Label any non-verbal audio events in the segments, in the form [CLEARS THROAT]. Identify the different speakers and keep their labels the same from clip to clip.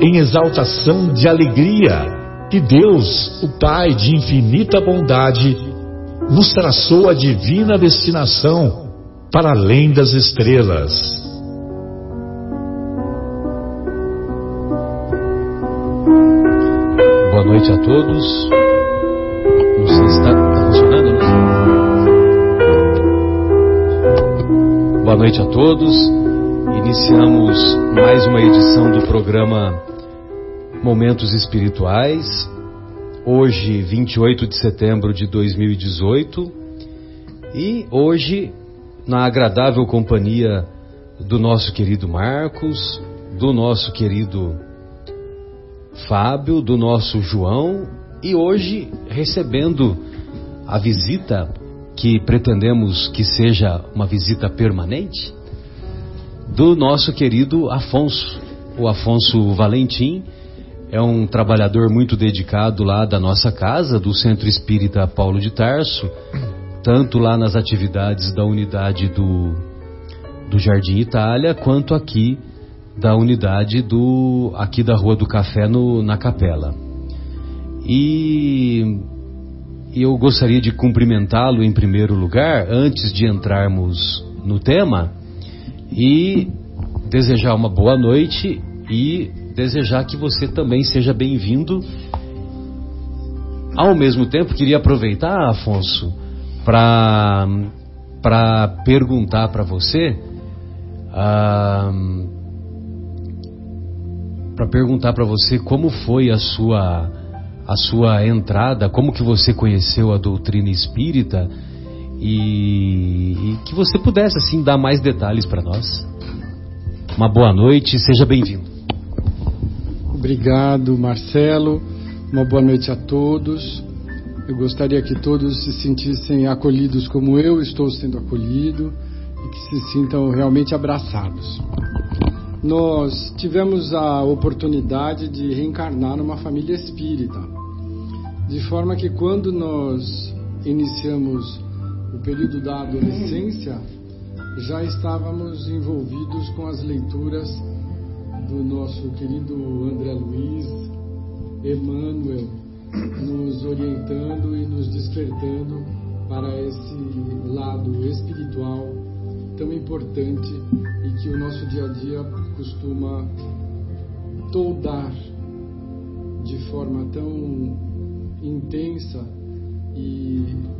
Speaker 1: em exaltação de alegria que Deus, o Pai de infinita bondade, nos traçou a divina destinação para além das estrelas.
Speaker 2: Boa noite a todos. Não sei se está tá funcionando, né? Boa noite a todos. Iniciamos mais uma edição do programa Momentos Espirituais. Hoje, 28 de setembro de 2018. E hoje, na agradável companhia do nosso querido Marcos, do nosso querido Fábio, do nosso João, e hoje recebendo a visita que pretendemos que seja uma visita permanente do nosso querido Afonso. O Afonso Valentim é um trabalhador muito dedicado lá da nossa casa, do Centro Espírita Paulo de Tarso, tanto lá nas atividades da unidade do, do Jardim Itália, quanto aqui da unidade do aqui da Rua do Café no, na Capela. E eu gostaria de cumprimentá-lo em primeiro lugar, antes de entrarmos no tema, e desejar uma boa noite e desejar que você também seja bem-vindo. Ao mesmo tempo, queria aproveitar, Afonso, para perguntar para você ah, para perguntar para você como foi a sua a sua entrada, como que você conheceu a doutrina espírita e, e que você pudesse assim dar mais detalhes para nós. Uma boa noite, seja bem-vindo.
Speaker 3: Obrigado, Marcelo. Uma boa noite a todos. Eu gostaria que todos se sentissem acolhidos como eu estou sendo acolhido e que se sintam realmente abraçados. Nós tivemos a oportunidade de reencarnar numa família espírita, de forma que quando nós iniciamos o período da adolescência, já estávamos envolvidos com as leituras do nosso querido André Luiz, Emmanuel, nos orientando e nos despertando para esse lado espiritual tão importante e que o nosso dia a dia costuma toldar de forma tão intensa e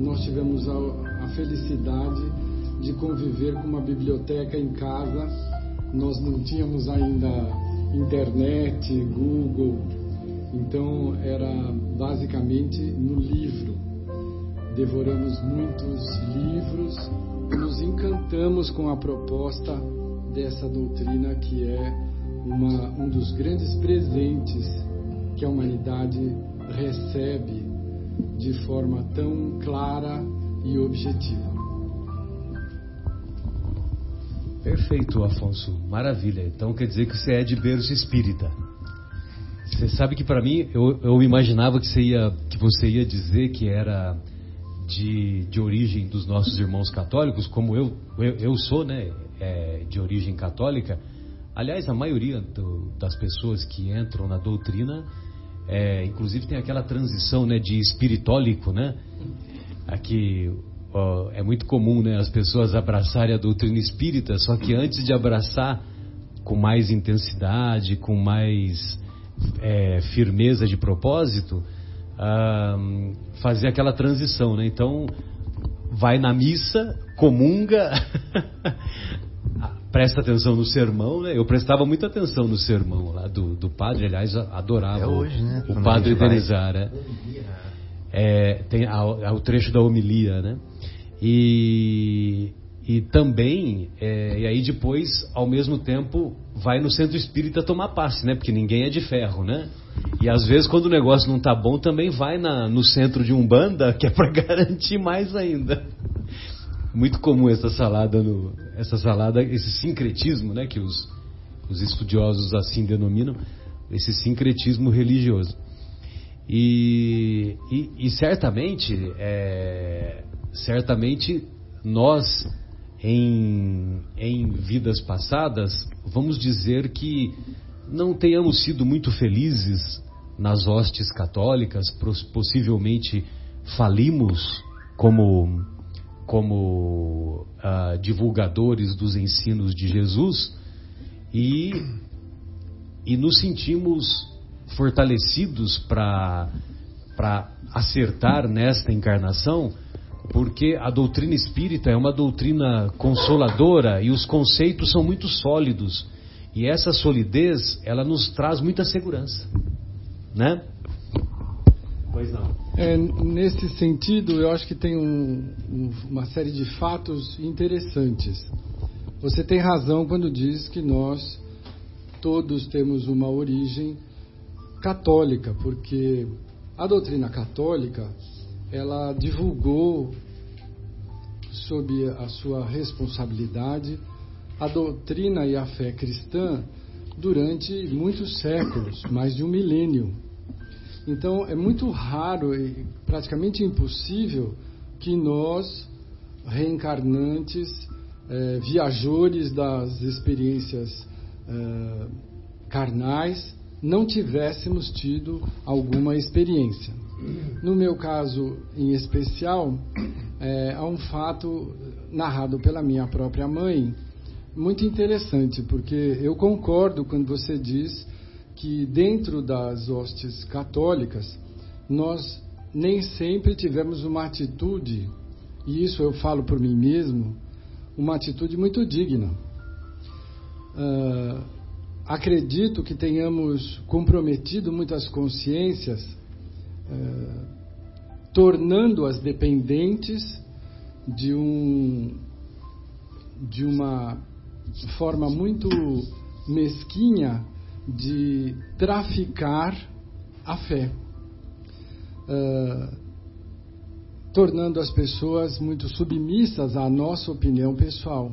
Speaker 3: nós tivemos a, a felicidade de conviver com uma biblioteca em casa. Nós não tínhamos ainda internet, Google, então era basicamente no livro. Devoramos muitos livros, nos encantamos com a proposta dessa doutrina que é uma, um dos grandes presentes que a humanidade recebe de forma tão clara e objetiva.
Speaker 2: Perfeito, Afonso. Maravilha. Então quer dizer que você é de berço espírita. Você sabe que para mim eu, eu, imaginava que você ia que você ia dizer que era de, de origem dos nossos irmãos católicos, como eu eu, eu sou, né, é, de origem católica. Aliás, a maioria do, das pessoas que entram na doutrina é, inclusive tem aquela transição né, de espiritólico, né? Aqui ó, é muito comum né, as pessoas abraçarem a doutrina espírita, só que antes de abraçar com mais intensidade, com mais é, firmeza de propósito, fazer aquela transição, né? Então, vai na missa, comunga, [LAUGHS] presta atenção no sermão, né? Eu prestava muita atenção no sermão lá do, do padre, aliás, adorava
Speaker 4: é hoje, né?
Speaker 2: o, o padre Denizar, né? É, tem a, a, o trecho da homilia, né? E, e também, é, e aí depois, ao mesmo tempo, vai no centro espírita tomar passe, né? Porque ninguém é de ferro, né? E às vezes, quando o negócio não tá bom, também vai na, no centro de Umbanda, [LAUGHS] que é para [LAUGHS] garantir mais ainda. Muito comum essa salada, no, essa salada, esse sincretismo, né? Que os, os estudiosos assim denominam, esse sincretismo religioso. E, e, e certamente, é, certamente nós em, em vidas passadas, vamos dizer que não tenhamos sido muito felizes nas hostes católicas, possivelmente falimos como, como uh, divulgadores dos ensinos de Jesus e, e nos sentimos fortalecidos para acertar nesta encarnação porque a doutrina espírita é uma doutrina consoladora e os conceitos são muito sólidos. E essa solidez, ela nos traz muita segurança, né?
Speaker 3: Pois não. É, nesse sentido, eu acho que tem um, um, uma série de fatos interessantes. Você tem razão quando diz que nós todos temos uma origem católica, porque a doutrina católica ela divulgou sob a sua responsabilidade a doutrina e a fé cristã durante muitos séculos, mais de um milênio. Então é muito raro e praticamente impossível que nós, reencarnantes, eh, viajores das experiências eh, carnais, não tivéssemos tido alguma experiência. No meu caso em especial, é, há um fato narrado pela minha própria mãe, muito interessante, porque eu concordo quando você diz que dentro das hostes católicas, nós nem sempre tivemos uma atitude, e isso eu falo por mim mesmo, uma atitude muito digna. Uh, acredito que tenhamos comprometido muitas consciências eh, tornando-as dependentes de um de uma forma muito mesquinha de traficar a fé, uh, tornando as pessoas muito submissas à nossa opinião pessoal.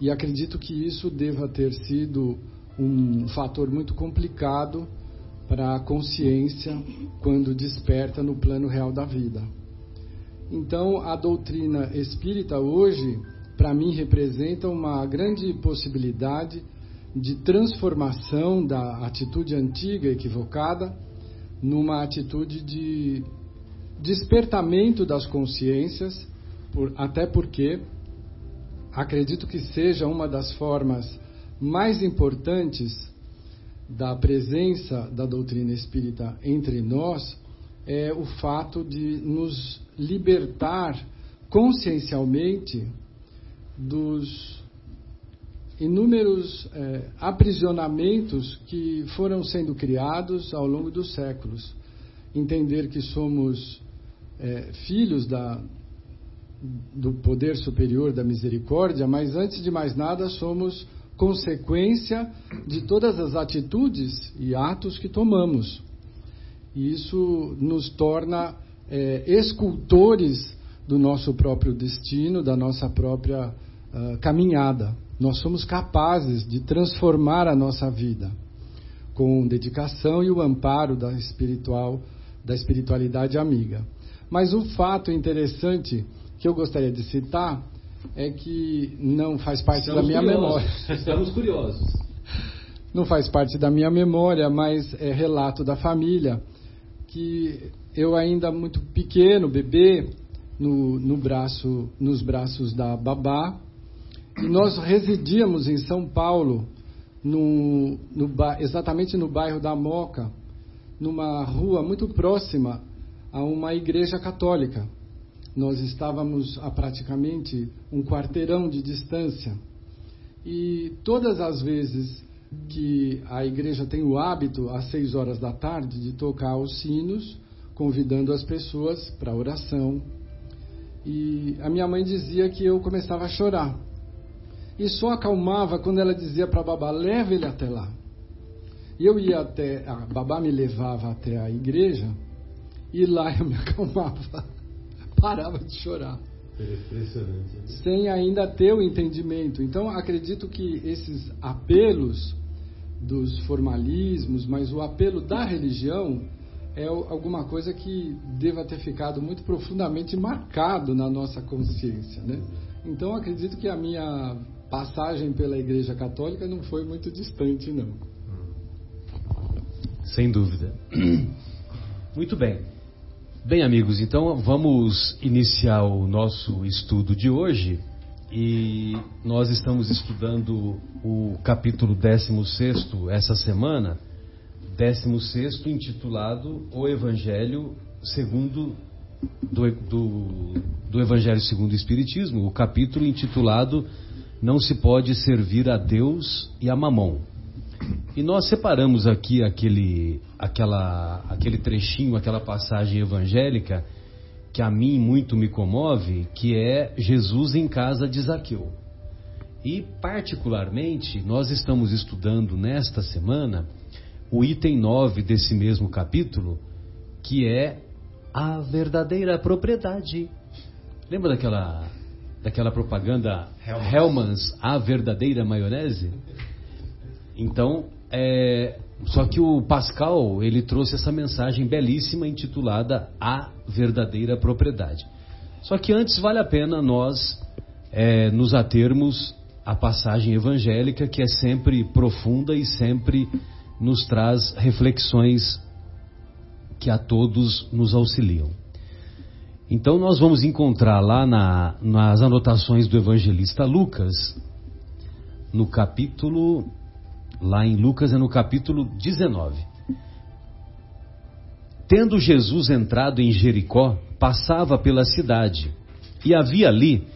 Speaker 3: E acredito que isso deva ter sido um fator muito complicado para a consciência quando desperta no plano real da vida. Então, a doutrina espírita hoje, para mim, representa uma grande possibilidade de transformação da atitude antiga equivocada numa atitude de despertamento das consciências, por, até porque acredito que seja uma das formas mais importantes da presença da doutrina espírita entre nós é o fato de nos libertar consciencialmente dos inúmeros é, aprisionamentos que foram sendo criados ao longo dos séculos. Entender que somos é, filhos da, do poder superior da misericórdia, mas antes de mais nada somos consequência de todas as atitudes e atos que tomamos. E isso nos torna é, escultores do nosso próprio destino, da nossa própria uh, caminhada. Nós somos capazes de transformar a nossa vida com dedicação e o amparo da espiritual, da espiritualidade amiga. Mas o fato interessante que eu gostaria de citar é que não faz parte Estamos da minha
Speaker 2: curiosos.
Speaker 3: memória.
Speaker 2: Estamos curiosos. [LAUGHS]
Speaker 3: Não faz parte da minha memória, mas é relato da família que eu ainda muito pequeno, bebê, no, no braço, nos braços da babá, nós residíamos em São Paulo, no, no, exatamente no bairro da Moca, numa rua muito próxima a uma igreja católica. Nós estávamos a praticamente um quarteirão de distância. E todas as vezes que a igreja tem o hábito, às seis horas da tarde, de tocar os sinos, convidando as pessoas para oração. E a minha mãe dizia que eu começava a chorar. E só acalmava quando ela dizia para a babá: leva ele até lá. E eu ia até, a babá me levava até a igreja, e lá eu me [LAUGHS] acalmava, parava de chorar.
Speaker 2: É impressionante.
Speaker 3: Sem ainda ter o entendimento. Então, acredito que esses apelos dos formalismos, mas o apelo da religião é alguma coisa que deva ter ficado muito profundamente marcado na nossa consciência, né? Então acredito que a minha passagem pela Igreja Católica não foi muito distante, não.
Speaker 2: Sem dúvida. [COUGHS] Muito bem. Bem, amigos, então vamos iniciar o nosso estudo de hoje e nós estamos estudando o capítulo 16 essa semana, 16 intitulado O Evangelho segundo do, do, do Evangelho segundo o Espiritismo, o capítulo intitulado Não se pode servir a Deus e a Mamon. E nós separamos aqui aquele, aquela, aquele trechinho, aquela passagem evangélica que a mim muito me comove, que é Jesus em casa de Zaqueu. E, particularmente, nós estamos estudando nesta semana o item 9 desse mesmo capítulo, que é a verdadeira propriedade. Lembra daquela, daquela propaganda Hellmann's, a verdadeira maionese? Então, é, só que o Pascal, ele trouxe essa mensagem belíssima intitulada A Verdadeira Propriedade. Só que antes vale a pena nós é, nos atermos à passagem evangélica, que é sempre profunda e sempre nos traz reflexões que a todos nos auxiliam. Então nós vamos encontrar lá na, nas anotações do evangelista Lucas, no capítulo Lá em Lucas é no capítulo 19. Tendo Jesus entrado em Jericó, passava pela cidade, e havia ali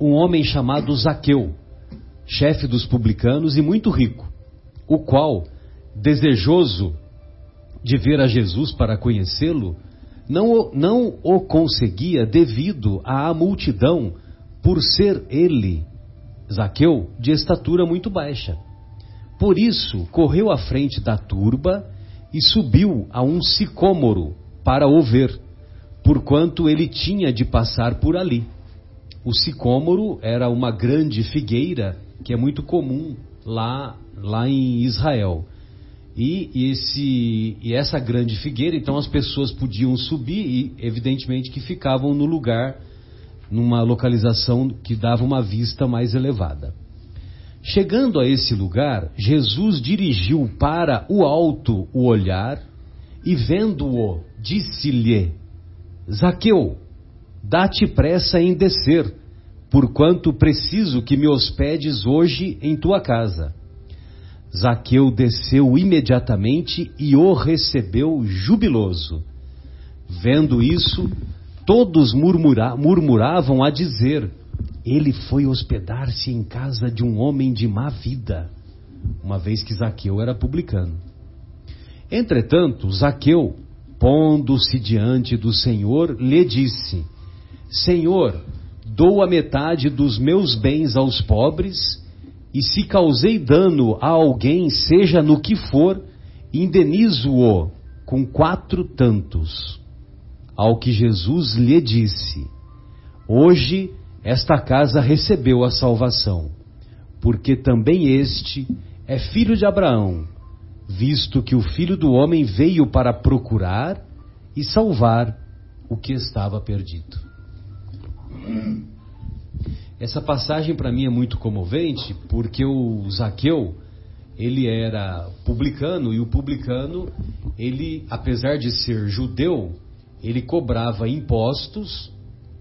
Speaker 2: um homem chamado Zaqueu, chefe dos publicanos e muito rico, o qual, desejoso de ver a Jesus para conhecê-lo, não, não o conseguia devido à multidão, por ser ele, Zaqueu, de estatura muito baixa. Por isso, correu à frente da turba e subiu a um sicômoro para o ver, porquanto ele tinha de passar por ali. O sicômoro era uma grande figueira que é muito comum lá, lá em Israel. E, esse, e essa grande figueira, então as pessoas podiam subir e, evidentemente, que ficavam no lugar, numa localização que dava uma vista mais elevada. Chegando a esse lugar, Jesus dirigiu para o alto o olhar e, vendo-o, disse-lhe: Zaqueu, dá-te pressa em descer, porquanto preciso que me hospedes hoje em tua casa. Zaqueu desceu imediatamente e o recebeu jubiloso. Vendo isso, todos murmura murmuravam a dizer: ele foi hospedar-se em casa de um homem de má vida, uma vez que Zaqueu era publicano. Entretanto, Zaqueu, pondo-se diante do Senhor, lhe disse: Senhor, dou a metade dos meus bens aos pobres, e se causei dano a alguém, seja no que for, indenizo-o com quatro tantos. Ao que Jesus lhe disse: Hoje esta casa recebeu a salvação, porque também este é filho de Abraão, visto que o filho do homem veio para procurar e salvar o que estava perdido. Essa passagem para mim é muito comovente, porque o Zaqueu, ele era publicano e o publicano, ele, apesar de ser judeu, ele cobrava impostos,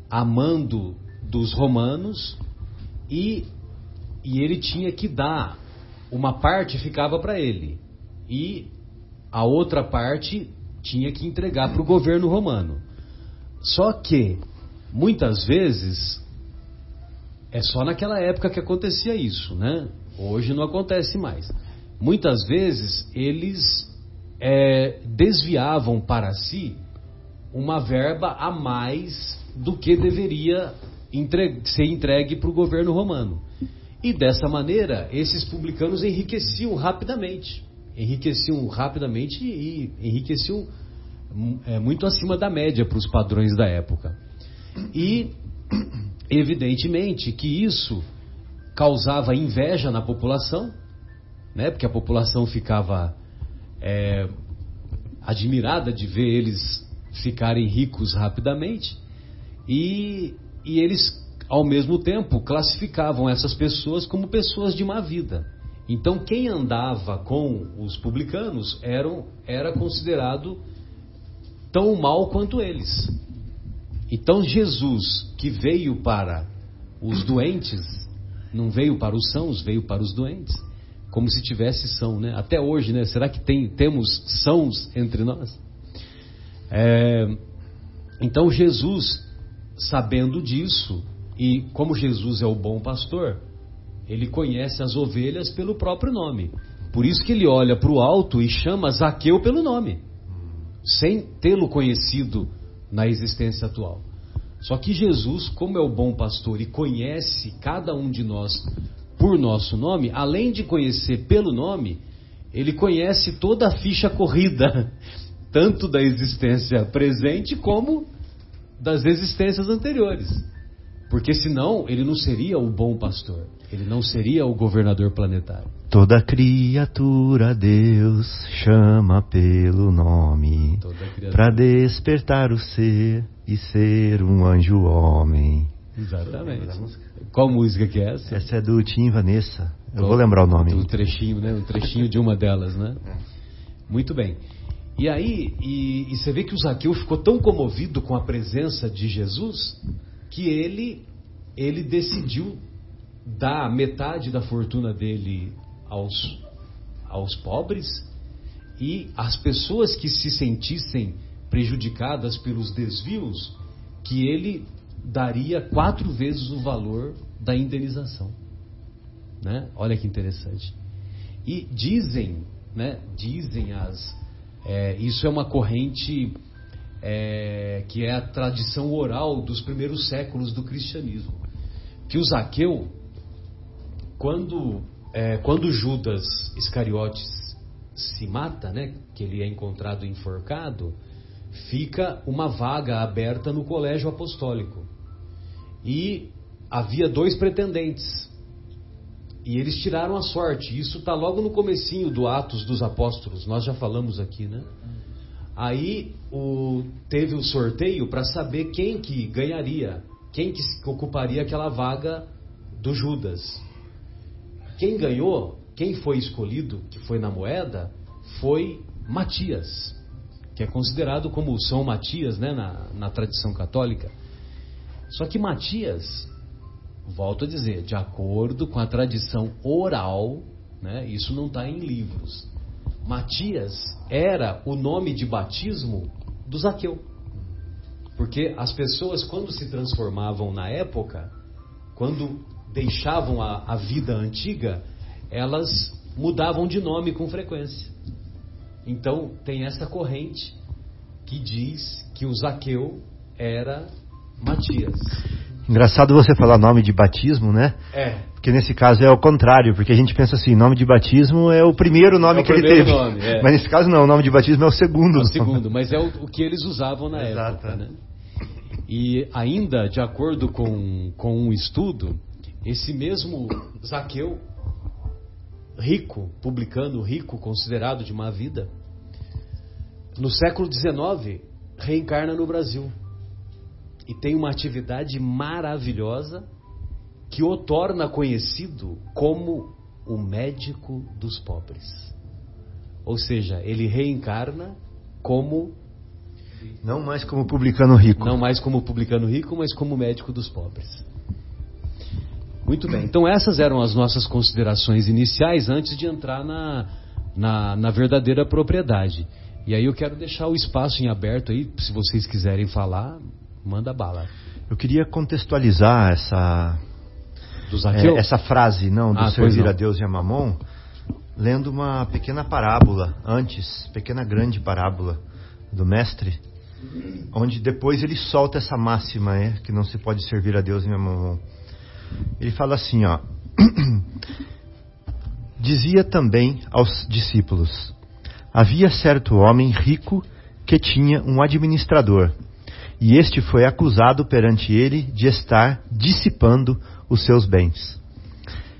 Speaker 2: amando dos romanos e, e ele tinha que dar uma parte ficava para ele e a outra parte tinha que entregar para o governo romano. Só que, muitas vezes, é só naquela época que acontecia isso, né? Hoje não acontece mais. Muitas vezes eles é, desviavam para si uma verba a mais do que deveria entregue, ser entregue para o governo romano. E dessa maneira, esses publicanos enriqueciam rapidamente. Enriqueciam rapidamente e enriqueciam é, muito acima da média para os padrões da época. E, evidentemente, que isso causava inveja na população, né? porque a população ficava é, admirada de ver eles ficarem ricos rapidamente, e, e eles, ao mesmo tempo, classificavam essas pessoas como pessoas de má vida. Então, quem andava com os publicanos eram, era considerado tão mal quanto eles. Então, Jesus, que veio para os doentes, não veio para os sãos, veio para os doentes. Como se tivesse são, né? Até hoje, né? Será que tem, temos sãos entre nós? É, então Jesus, sabendo disso, e como Jesus é o bom pastor, ele conhece as ovelhas pelo próprio nome. Por isso que ele olha para o alto e chama Zaqueu pelo nome, sem tê-lo conhecido na existência atual. Só que Jesus, como é o bom pastor e conhece cada um de nós por nosso nome, além de conhecer pelo nome, ele conhece toda a ficha corrida, tanto da existência presente como das existências anteriores. Porque senão ele não seria o bom pastor, ele não seria o governador planetário.
Speaker 4: Toda criatura Deus chama pelo nome para despertar o ser e ser um anjo homem.
Speaker 2: Exatamente. Qual música que é essa?
Speaker 4: Essa é do Tim Vanessa. Eu Qual? vou lembrar o nome.
Speaker 2: Um trechinho, né? Um trechinho de uma delas, né? Muito bem. E aí, e, e você vê que o Zaqueu ficou tão comovido com a presença de Jesus que ele ele decidiu dar metade da fortuna dele aos, aos pobres e as pessoas que se sentissem prejudicadas pelos desvios, que ele daria quatro vezes o valor da indenização. Né? Olha que interessante. E dizem, né, dizem as. É, isso é uma corrente é, que é a tradição oral dos primeiros séculos do cristianismo. Que o Zaqueu, quando, é, quando Judas Iscariotes se mata, né, que ele é encontrado enforcado, fica uma vaga aberta no colégio apostólico. E havia dois pretendentes. E eles tiraram a sorte. Isso está logo no comecinho do Atos dos Apóstolos. Nós já falamos aqui, né? Aí o, teve o sorteio para saber quem que ganharia, quem que ocuparia aquela vaga do Judas. Quem ganhou, quem foi escolhido, que foi na moeda, foi Matias que é considerado como São Matias né, na, na tradição católica. Só que Matias, volto a dizer, de acordo com a tradição oral, né, isso não está em livros. Matias era o nome de batismo do Zaqueu. Porque as pessoas, quando se transformavam na época, quando deixavam a, a vida antiga, elas mudavam de nome com frequência. Então tem essa corrente que diz que o Zaqueu era Matias.
Speaker 4: Engraçado você falar nome de batismo, né?
Speaker 2: É.
Speaker 4: Porque nesse caso é o contrário, porque a gente pensa assim, nome de batismo é o primeiro nome é o que primeiro ele teve. Nome, é. Mas nesse caso não, o nome de batismo é o segundo. É
Speaker 2: o segundo, mas é o, o que eles usavam na Exato. época, né? E ainda, de acordo com, com um estudo, esse mesmo Zaqueu rico, publicano rico, considerado de má vida, no século XIX reencarna no Brasil e tem uma atividade maravilhosa que o torna conhecido como o médico dos pobres. Ou seja, ele reencarna como
Speaker 4: não mais como publicano rico.
Speaker 2: Não mais como publicano rico, mas como médico dos pobres. Muito bem. [CLEARS THROAT] Então essas eram as nossas considerações iniciais antes de entrar na, na, na verdadeira propriedade. E aí eu quero deixar o espaço em aberto aí, se vocês quiserem falar, manda bala.
Speaker 4: Eu queria contextualizar essa é, essa frase, não, do ah, servir não. a Deus e a Mamon, lendo uma pequena parábola antes, pequena grande parábola do mestre, onde depois ele solta essa máxima, é, que não se pode servir a Deus e a Mamon. Ele fala assim, ó: [COUGHS] Dizia também aos discípulos: Havia certo homem rico que tinha um administrador, e este foi acusado perante ele de estar dissipando os seus bens.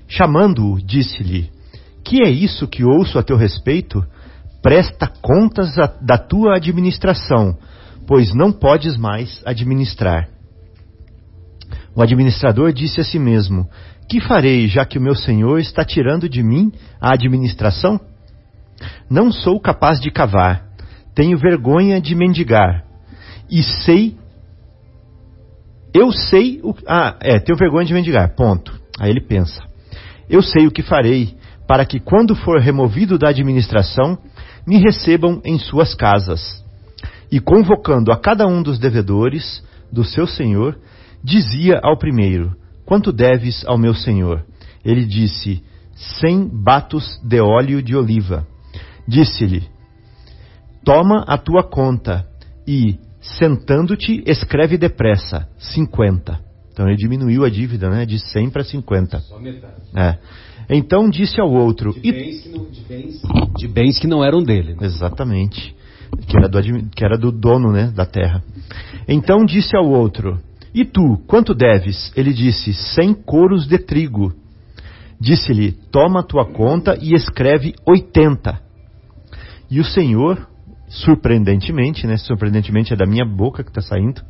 Speaker 4: Chamando-o, disse-lhe: Que é isso que ouço a teu respeito? Presta contas a, da tua administração, pois não podes mais administrar. O administrador disse a si mesmo: Que farei, já que o meu senhor está tirando de mim a administração? Não sou capaz de cavar, tenho vergonha de mendigar, e sei. Eu sei o. Ah, é, tenho vergonha de mendigar, ponto. Aí ele pensa: Eu sei o que farei para que, quando for removido da administração, me recebam em suas casas. E convocando a cada um dos devedores do seu senhor, dizia ao primeiro: Quanto deves ao meu senhor? Ele disse: Cem batos de óleo de oliva. Disse-lhe: Toma a tua conta e, sentando-te, escreve depressa: 50. Então ele diminuiu a dívida né, de 100 para 50. Só metade. É. Então disse ao outro.
Speaker 2: De bens, que não, de bens, de bens que não eram dele.
Speaker 4: Né? Exatamente. Que era, do, que era do dono né, da terra. Então disse ao outro: E tu, quanto deves? Ele disse: Cem coros de trigo. Disse-lhe: Toma a tua conta e escreve 80. E o Senhor, surpreendentemente, né? Surpreendentemente é da minha boca que está saindo.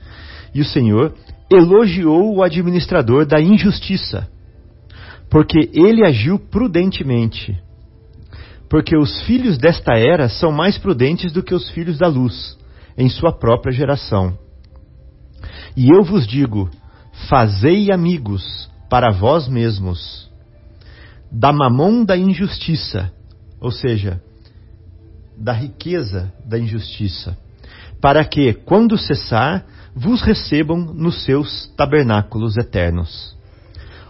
Speaker 4: E o Senhor elogiou o administrador da injustiça, porque ele agiu prudentemente. Porque os filhos desta era são mais prudentes do que os filhos da luz, em sua própria geração. E eu vos digo: fazei amigos para vós mesmos, da mamão da injustiça, ou seja, da riqueza da injustiça, para que, quando cessar, vos recebam nos seus tabernáculos eternos.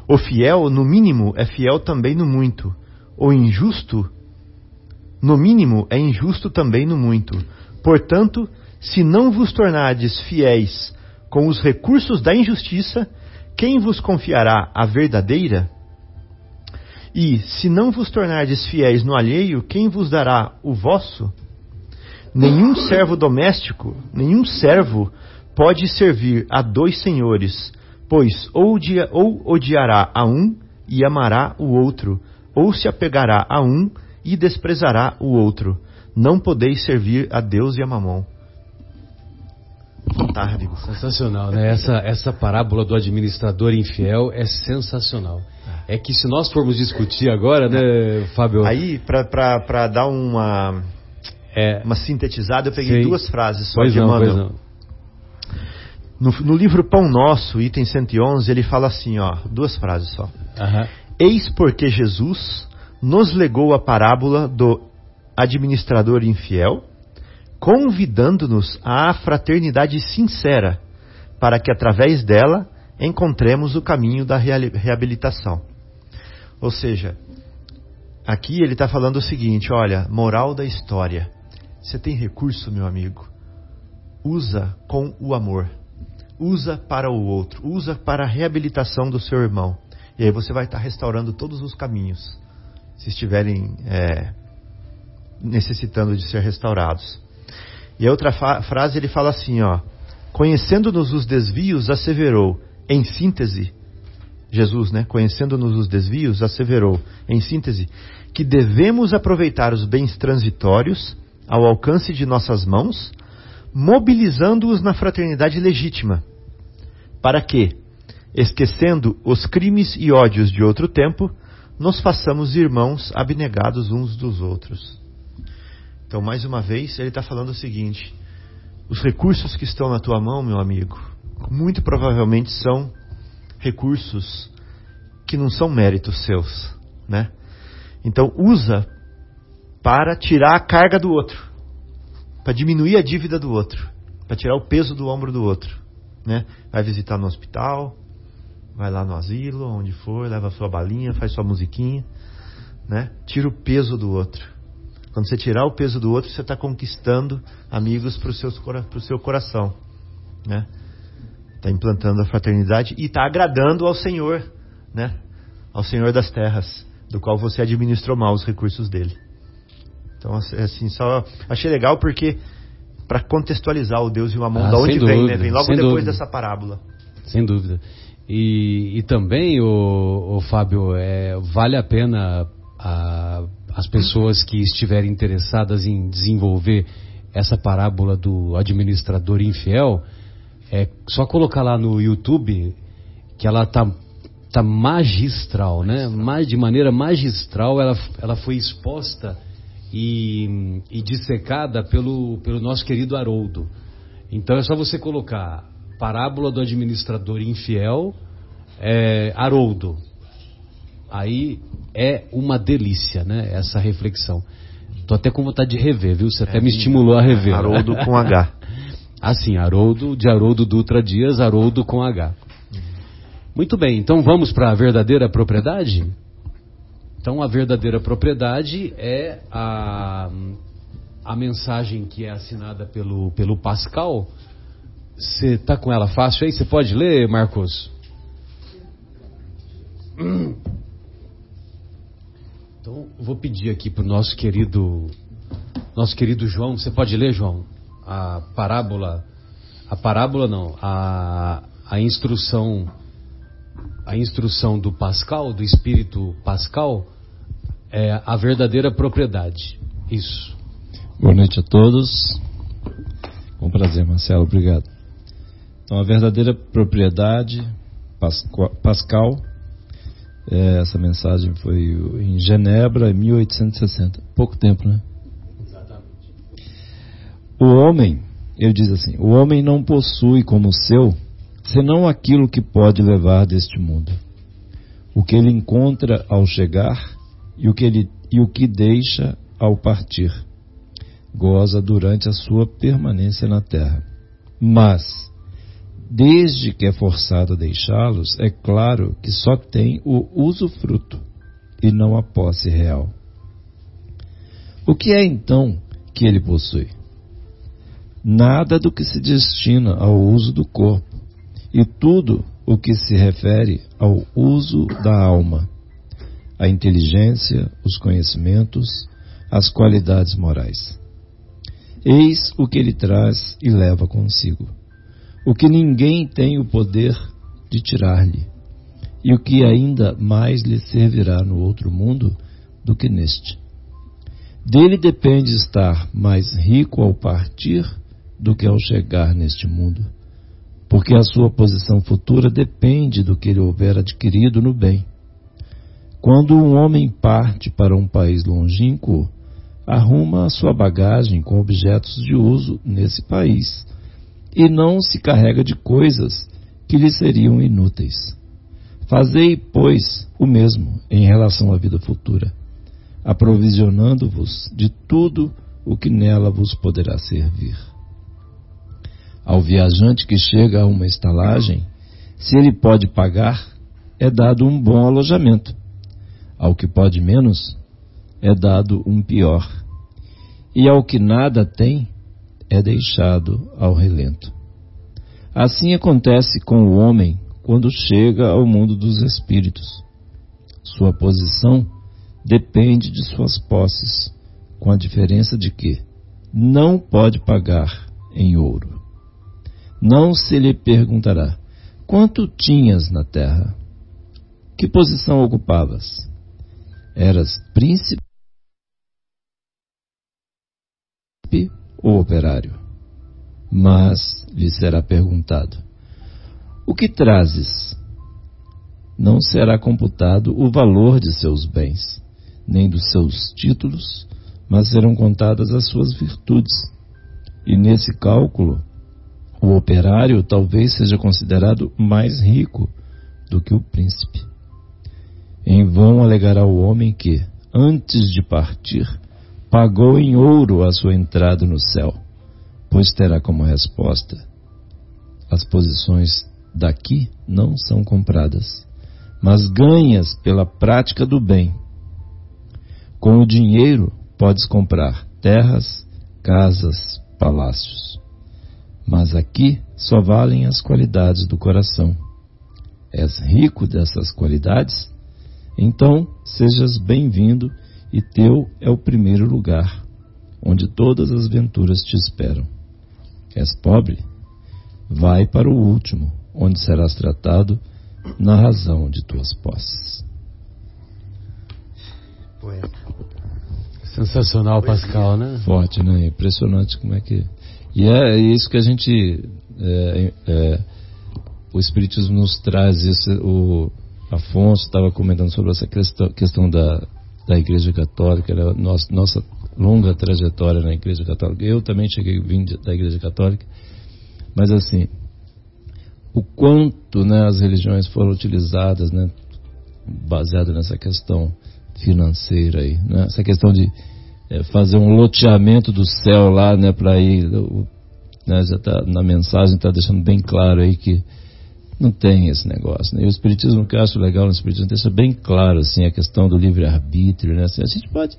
Speaker 4: O fiel, no mínimo, é fiel também no muito. O injusto, no mínimo, é injusto também no muito. Portanto, se não vos tornardes fiéis com os recursos da injustiça, quem vos confiará a verdadeira? E, se não vos tornardes fiéis no alheio, quem vos dará o vosso? Nenhum servo doméstico, nenhum servo pode servir a dois senhores, pois ou, odia, ou odiará a um e amará o outro, ou se apegará a um e desprezará o outro. Não podeis servir a Deus e a Mamon.
Speaker 2: Fantástico. Sensacional, né? Essa, essa parábola do administrador infiel é sensacional. É que se nós formos discutir agora, né, Fábio?
Speaker 4: Aí, para dar uma, é, uma sintetizada, eu peguei duas frases só
Speaker 2: pois
Speaker 4: de
Speaker 2: não.
Speaker 4: No, no, livro Pão Nosso, item 111, ele fala assim, ó, duas frases só.
Speaker 2: Uhum.
Speaker 4: Eis porque Jesus nos legou a parábola do administrador infiel, convidando-nos à fraternidade sincera, para que através dela encontremos o caminho da reabilitação. Ou seja, aqui ele está falando o seguinte: olha, moral da história. Você tem recurso, meu amigo? Usa com o amor. Usa para o outro. Usa para a reabilitação do seu irmão. E aí você vai estar restaurando todos os caminhos, se estiverem é, necessitando de ser restaurados. E a outra frase ele fala assim, ó: Conhecendo-nos os desvios, asseverou, em síntese, Jesus, né, conhecendo-nos os desvios, asseverou, em síntese, que devemos aproveitar os bens transitórios ao alcance de nossas mãos, mobilizando-os na fraternidade legítima, para que, esquecendo os crimes e ódios de outro tempo, nos façamos irmãos abnegados uns dos outros. Então, mais uma vez, ele está falando o seguinte: os recursos que estão na tua mão, meu amigo, muito provavelmente são recursos que não são méritos seus, né? Então usa para tirar a carga do outro, para diminuir a dívida do outro, para tirar o peso do ombro do outro. Né? Vai visitar no hospital, vai lá no asilo, onde for, leva sua balinha, faz sua musiquinha, né? tira o peso do outro. Quando você tirar o peso do outro, você está conquistando amigos para o seu coração. Né? Está implantando a fraternidade e está agradando ao Senhor, né? ao Senhor das terras, do qual você administrou mal os recursos dele. Então, assim, só achei legal porque para contextualizar o Deus e o Amon, ah, da onde vem, né? Vem logo depois dúvida. dessa parábola.
Speaker 2: Sem dúvida. E, e também, o, o Fábio, é, vale a pena a, as pessoas que estiverem interessadas em desenvolver essa parábola do administrador infiel, é só colocar lá no YouTube que ela tá, tá magistral, né? Mais, de maneira magistral, ela, ela foi exposta e, e dissecada pelo, pelo nosso querido Haroldo. Então é só você colocar parábola do administrador infiel, é, Haroldo. Aí é uma delícia, né? Essa reflexão. Tô até com vontade de rever, viu? Você até é, me estimulou a rever.
Speaker 4: Haroldo com H. [LAUGHS]
Speaker 2: Assim, Haroldo, de Haroldo Dutra Dias, Haroldo com H. Muito bem, então vamos para a verdadeira propriedade? Então, a verdadeira propriedade é a, a mensagem que é assinada pelo, pelo Pascal. Você está com ela fácil aí? Você pode ler, Marcos? Então, vou pedir aqui para o nosso querido, nosso querido João. Você pode ler, João? A parábola, a parábola não, a, a instrução, a instrução do Pascal, do Espírito Pascal, é a verdadeira propriedade. Isso.
Speaker 5: Boa noite a todos. Com prazer, Marcelo, obrigado. Então, a verdadeira propriedade, Pascal, é, essa mensagem foi em Genebra, em 1860. Pouco tempo, né? O homem, ele diz assim: o homem não possui como seu senão aquilo que pode levar deste mundo. O que ele encontra ao chegar e o que, ele, e o que deixa ao partir. Goza durante a sua permanência na terra. Mas, desde que é forçado a deixá-los, é claro que só tem o usufruto e não a posse real. O que é então que ele possui? Nada do que se destina ao uso do corpo, e tudo o que se refere ao uso da alma a inteligência, os conhecimentos, as qualidades morais. Eis o que ele traz e leva consigo, o que ninguém tem o poder de tirar-lhe, e o que ainda mais lhe servirá no outro mundo do que neste. Dele depende estar mais rico ao partir do que ao chegar neste mundo, porque a sua posição futura depende do que ele houver adquirido no bem quando um homem parte para um país longínquo, arruma a sua bagagem com objetos de uso nesse país e não se carrega de coisas que lhe seriam inúteis. Fazei, pois, o mesmo em relação à vida futura, aprovisionando-vos de tudo o que nela vos poderá servir. Ao viajante que chega a uma estalagem, se ele pode pagar, é dado um bom alojamento ao que pode menos, é dado um pior, e ao que nada tem, é deixado ao relento. Assim acontece com o homem quando chega ao mundo dos espíritos. Sua posição depende de suas posses, com a diferença de que não pode pagar em ouro. Não se lhe perguntará: quanto tinhas na terra? Que posição ocupavas? Eras príncipe ou operário? Mas lhe será perguntado: O que trazes? Não será computado o valor de seus bens, nem dos seus títulos, mas serão contadas as suas virtudes. E nesse cálculo, o operário talvez seja considerado mais rico do que o príncipe. Em vão alegará o homem que, antes de partir, pagou em ouro a sua entrada no céu, pois terá como resposta: as posições daqui não são compradas, mas ganhas pela prática do bem. Com o dinheiro podes comprar terras, casas, palácios. Mas aqui só valem as qualidades do coração. És rico dessas qualidades? Então sejas bem-vindo e teu é o primeiro lugar, onde todas as venturas te esperam. És pobre? Vai para o último, onde serás tratado na razão de tuas posses.
Speaker 2: Sensacional, Pascal, né?
Speaker 5: Forte, né? Impressionante como é que. E é isso que a gente. É, é, o Espiritismo nos traz isso. O Afonso estava comentando sobre essa questão, questão da, da Igreja Católica, nossa, nossa longa trajetória na Igreja Católica. Eu também cheguei vindo da Igreja Católica, mas assim, o quanto né, as religiões foram utilizadas, né, baseado nessa questão financeira aí, né? essa questão de é, fazer um loteamento do céu lá, né, para ir, né, já tá, na mensagem está deixando bem claro aí que não tem esse negócio, né? E o espiritismo que eu acho legal no espiritismo deixa bem claro assim a questão do livre arbítrio, né? Assim, a gente pode,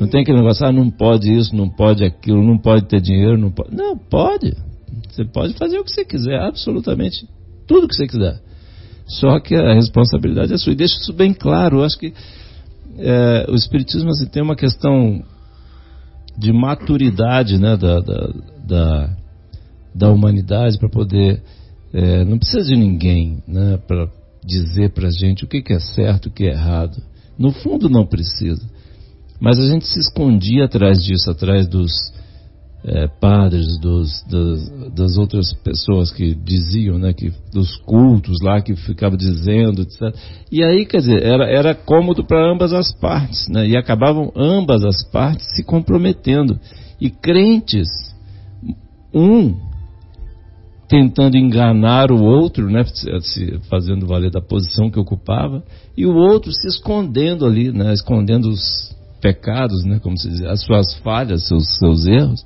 Speaker 5: não tem aquele negócio, ah, não pode isso, não pode aquilo, não pode ter dinheiro, não pode, não pode. Você pode fazer o que você quiser, absolutamente tudo que você quiser. Só que a responsabilidade é sua. E deixa isso bem claro. Eu acho que é, o Espiritismo assim, tem uma questão de maturidade né, da, da, da, da humanidade para poder. É, não precisa de ninguém né, para dizer para a gente o que, que é certo e o que é errado. No fundo, não precisa. Mas a gente se escondia atrás disso, atrás dos é, padres, dos, das, das, outras pessoas que diziam, né, que, dos cultos lá que ficavam dizendo, etc. E aí, quer dizer, era, era cômodo para ambas as partes, né, e acabavam ambas as partes se comprometendo. E crentes, um tentando enganar o outro, né, se, fazendo valer da posição que ocupava, e o outro se escondendo ali, né, escondendo os pecados, né, como se diz, as suas falhas, seus, seus erros,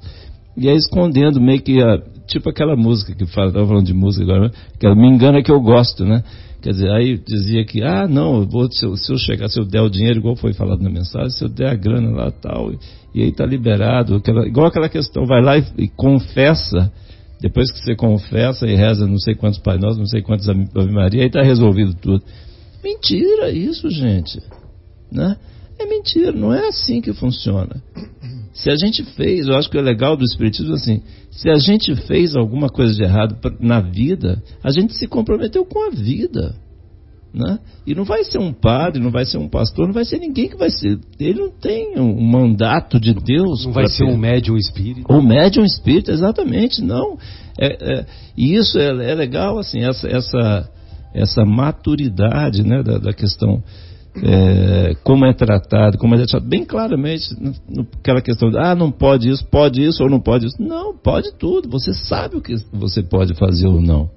Speaker 5: e aí escondendo meio que tipo aquela música que fala, estava falando de música agora, né? que ela me engana que eu gosto, né? Quer dizer, aí dizia que, ah, não, vou, se, eu, se eu chegar, se eu der o dinheiro, igual foi falado na mensagem, se eu der a grana lá tal, e, e aí tá liberado, aquela, igual aquela questão, vai lá e, e, confessa, depois que você confessa e reza não sei quantos Pai Nosso, não sei quantos Ave Maria, aí tá resolvido tudo. Mentira isso, gente, né? É mentira, não é assim que funciona. Se a gente fez, eu acho que é legal do Espiritismo assim, se a gente fez alguma coisa de errado na vida, a gente se comprometeu com a vida. Né? E não vai ser um padre, não vai ser um pastor, não vai ser ninguém que vai ser. Ele não tem um mandato de Deus.
Speaker 2: Não vai ser ter. um médium espírita.
Speaker 5: Um médium espírita, exatamente, não. É, é, e isso é, é, legal, assim, essa, essa, essa maturidade né, da, da questão é, como é tratado, como é tratado, bem claramente, aquela questão de, ah, não pode isso, pode isso ou não pode isso. Não, pode tudo. Você sabe o que você pode fazer ou não.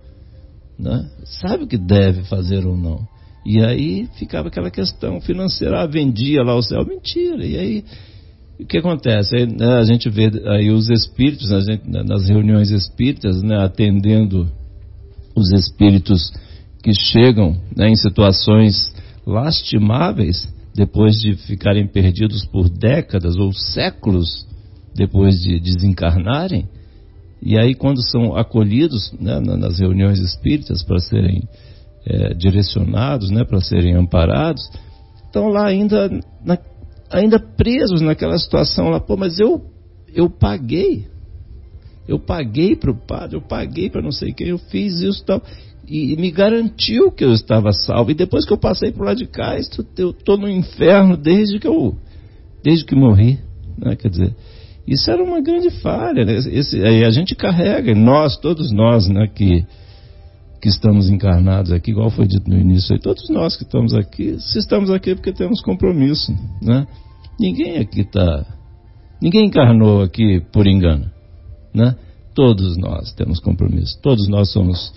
Speaker 5: Né? Sabe o que deve fazer ou não. E aí ficava aquela questão financeira, ah, vendia lá o céu, mentira. E aí, o que acontece? Aí, né, a gente vê aí os espíritos, gente, né, nas reuniões espíritas, né, atendendo os espíritos que chegam né, em situações lastimáveis depois de ficarem perdidos por décadas ou séculos depois de desencarnarem. E aí, quando são acolhidos né, nas reuniões espíritas para serem é, direcionados, né, para serem amparados, estão lá ainda, na, ainda presos naquela situação lá. Pô, mas eu, eu paguei. Eu paguei para o padre, eu paguei para não sei quem, eu fiz isso tal e me garantiu que eu estava salvo. E depois que eu passei por lá de cá, eu estou no inferno desde que eu desde que morri. Né? Quer dizer, isso era uma grande falha. Né? Esse, a gente carrega, nós, todos nós né, que, que estamos encarnados aqui, igual foi dito no início, aí, todos nós que estamos aqui, se estamos aqui é porque temos compromisso. Né? Ninguém aqui está. Ninguém encarnou aqui por engano. Né? Todos nós temos compromisso. Todos nós somos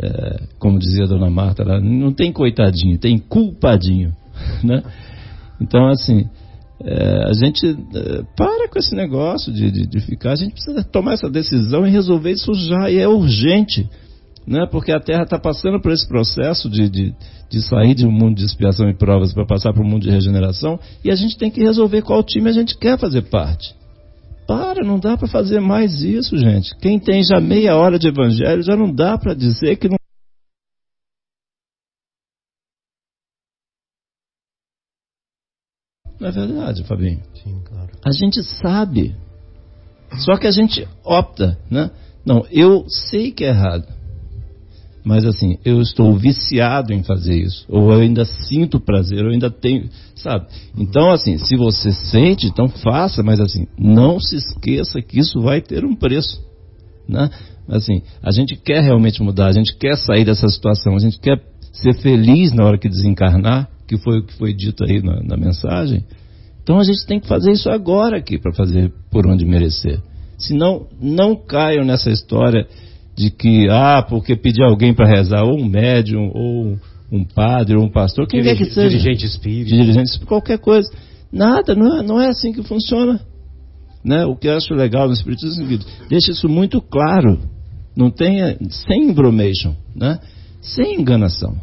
Speaker 5: é, como dizia a dona Marta, não tem coitadinho, tem culpadinho. [LAUGHS] Né? Então, assim, é, a gente é, para com esse negócio de, de, de, ficar, a gente precisa tomar essa decisão e resolver isso já, e é urgente, né? porque a Terra está passando por esse processo de, de, de, sair de um mundo de expiação e provas para passar para um mundo de regeneração, e a gente tem que resolver qual time a gente quer fazer parte. Para, não dá para fazer mais isso, gente. Quem tem já meia hora de evangelho já não dá para dizer que não Não é verdade, Fabinho?
Speaker 4: Sim, claro.
Speaker 5: A gente sabe. Só que a gente opta, né? Não, eu sei que é errado. Mas assim, eu estou viciado em fazer isso. Ou eu ainda sinto prazer, eu ainda tenho. Sabe? Então, assim, se você sente, então faça, mas assim, não se esqueça que isso vai ter um preço. Né? Assim, a gente quer realmente mudar, a gente quer sair dessa situação, a gente quer ser feliz na hora que desencarnar que foi o que foi dito aí na, na mensagem. Então a gente tem que fazer isso agora aqui para fazer por onde merecer. Senão, não caiam nessa história de que, ah, porque pedir alguém para rezar, ou um médium, ou um padre, ou um pastor, quem quer que seja.
Speaker 2: Dirigente espírita.
Speaker 5: Dirigente espírita, qualquer coisa. Nada, não é, não é assim que funciona. Né? O que eu acho legal no Espiritismo é deixa isso muito claro. Não tenha, sem embromation, né? sem enganação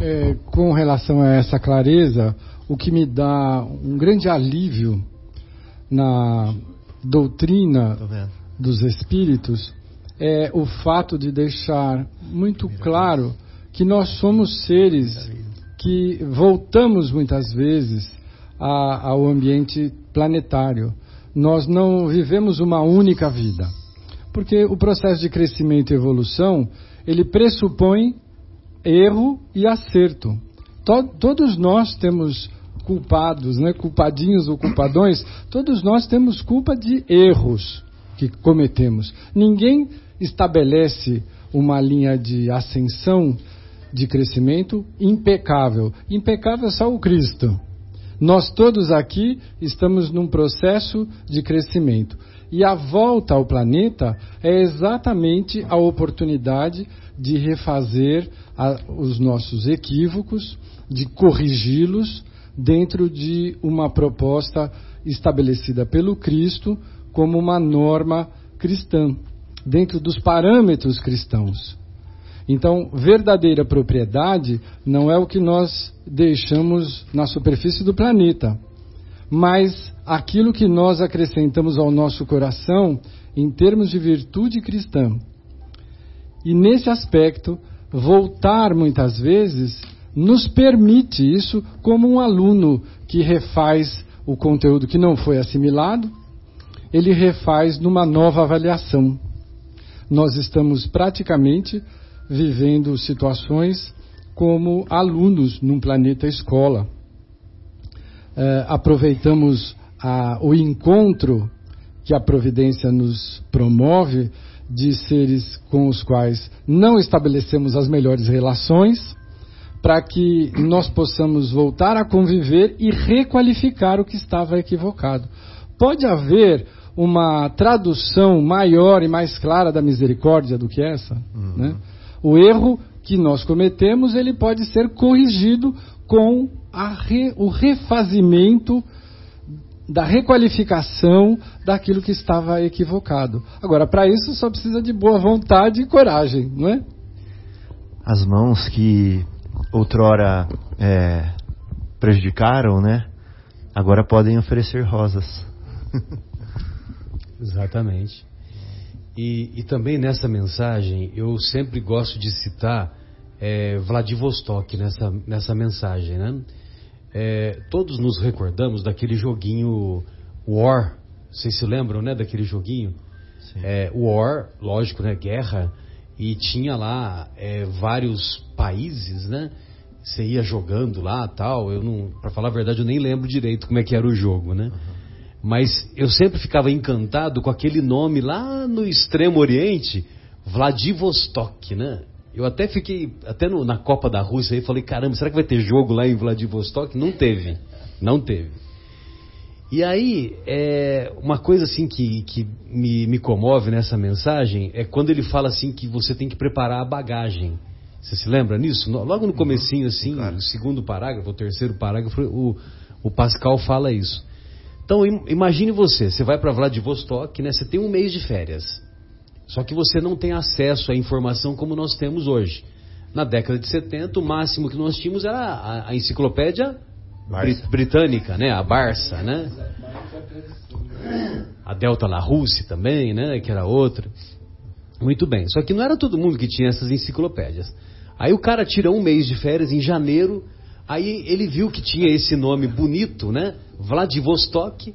Speaker 3: é, com relação a essa clareza, o que me dá um grande alívio na doutrina dos espíritos é o fato de deixar muito claro que nós somos seres que voltamos muitas vezes a, ao ambiente planetário. Nós não vivemos uma única vida. Porque o processo de crescimento e evolução, ele pressupõe erro e acerto. todos nós temos culpados, né, culpadinhos ou culpadões, todos nós temos culpa de erros que cometemos. Ninguém estabelece uma linha de ascensão, de crescimento impecável. Impecável é só o Cristo. Nós todos aqui estamos num processo de crescimento. E a volta ao planeta é exatamente a oportunidade de refazer a, os nossos equívocos, de corrigi-los dentro de uma proposta estabelecida pelo Cristo como uma norma cristã, dentro dos parâmetros cristãos. Então, verdadeira propriedade não é o que nós deixamos na superfície do planeta, mas aquilo que nós acrescentamos ao nosso coração em termos de virtude cristã. E nesse aspecto, voltar muitas vezes nos permite isso como um aluno que refaz o conteúdo que não foi assimilado, ele refaz numa nova avaliação. Nós estamos praticamente vivendo situações como alunos num planeta escola. É, aproveitamos a, o encontro que a providência nos promove de seres com os quais não estabelecemos as melhores relações, para que nós possamos voltar a conviver e requalificar o que estava equivocado. Pode haver uma tradução maior e mais clara da misericórdia do que essa? Uhum. Né? O erro que nós cometemos ele pode ser corrigido com re, o refazimento da requalificação daquilo que estava equivocado. Agora, para isso só precisa de boa vontade e coragem, não é?
Speaker 4: As mãos que outrora é, prejudicaram, né? Agora podem oferecer rosas. [LAUGHS]
Speaker 2: Exatamente. E, e, também nessa mensagem eu sempre gosto de citar é, Vladivostok nessa, nessa mensagem, né? É, todos nos recordamos daquele joguinho War. Vocês se lembram, né, daquele joguinho? É, War, lógico, né, guerra. E tinha lá é, vários países, né? Você ia jogando lá, tal. Eu não, para falar a verdade, eu nem lembro direito como é que era o jogo, né? Uhum. Mas eu sempre ficava encantado com aquele nome lá no extremo oriente, Vladivostok, né? Eu até fiquei, até no, na Copa da Rússia aí, falei, caramba, será que vai ter jogo lá em Vladivostok? Não teve, não teve. E aí, é, uma coisa assim que, que me, me comove nessa mensagem é quando ele fala assim que você tem que preparar a bagagem. Você se lembra nisso? Logo no comecinho, assim, claro. o segundo parágrafo, o terceiro parágrafo, o, O Pascal fala isso. Então imagine você, você vai para Vladivostok, né? Você tem um mês de férias. Só que você não tem acesso à informação como nós temos hoje. Na década de 70, o máximo que nós tínhamos era a, a enciclopédia Brit britânica, né? A Barça, né? A Delta La Russe também, né? Que era outra. Muito bem. Só que não era todo mundo que tinha essas enciclopédias. Aí o cara tira um mês de férias em janeiro. Aí ele viu que tinha esse nome bonito, né? Vladivostok.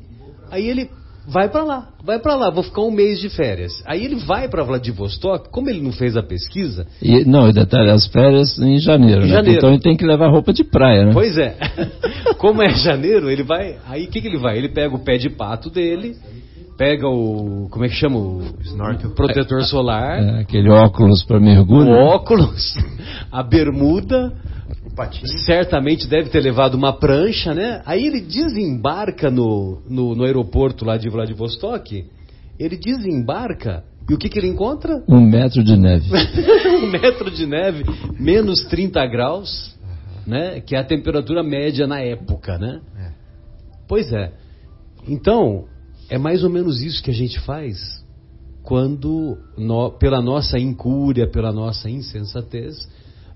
Speaker 2: Aí ele vai para lá, vai para lá, vou ficar um mês de férias. Aí ele vai para Vladivostok, como ele não fez a pesquisa.
Speaker 5: E, não, detalhe, as férias em janeiro, em né? janeiro. Então ele tem que levar roupa de praia, né?
Speaker 2: Pois é. [LAUGHS] como é janeiro, ele vai. Aí o que, que ele vai? Ele pega o pé de pato dele, pega o. Como é que chama? O Snorkel. protetor solar.
Speaker 5: É, aquele óculos para mergulho.
Speaker 2: O óculos, [LAUGHS] a bermuda Patinho. Certamente deve ter levado uma prancha, né? Aí ele desembarca no, no, no aeroporto lá de Vladivostok. Ele desembarca e o que, que ele encontra?
Speaker 5: Um metro de neve. [LAUGHS]
Speaker 2: um metro de neve, menos 30 graus, né? Que é a temperatura média na época, né? É. Pois é. Então, é mais ou menos isso que a gente faz quando, no, pela nossa incúria, pela nossa insensatez,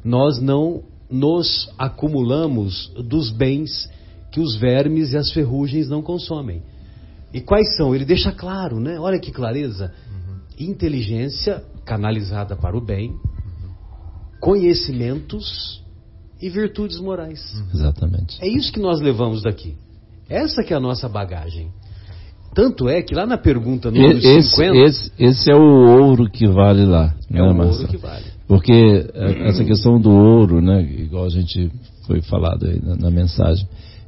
Speaker 2: nós não nos acumulamos dos bens que os vermes e as ferrugens não consomem. E quais são? Ele deixa claro, né? Olha que clareza. Uhum. Inteligência canalizada para o bem, uhum. conhecimentos e virtudes morais.
Speaker 5: Uhum. Exatamente.
Speaker 2: É isso que nós levamos daqui. Essa que é a nossa bagagem. Tanto é que lá na pergunta número
Speaker 5: esse,
Speaker 2: 50...
Speaker 5: Esse, esse é o ouro que vale lá.
Speaker 2: É né, o ouro que vale.
Speaker 5: Porque é, essa questão do ouro, né, igual a gente foi falado aí na, na mensagem,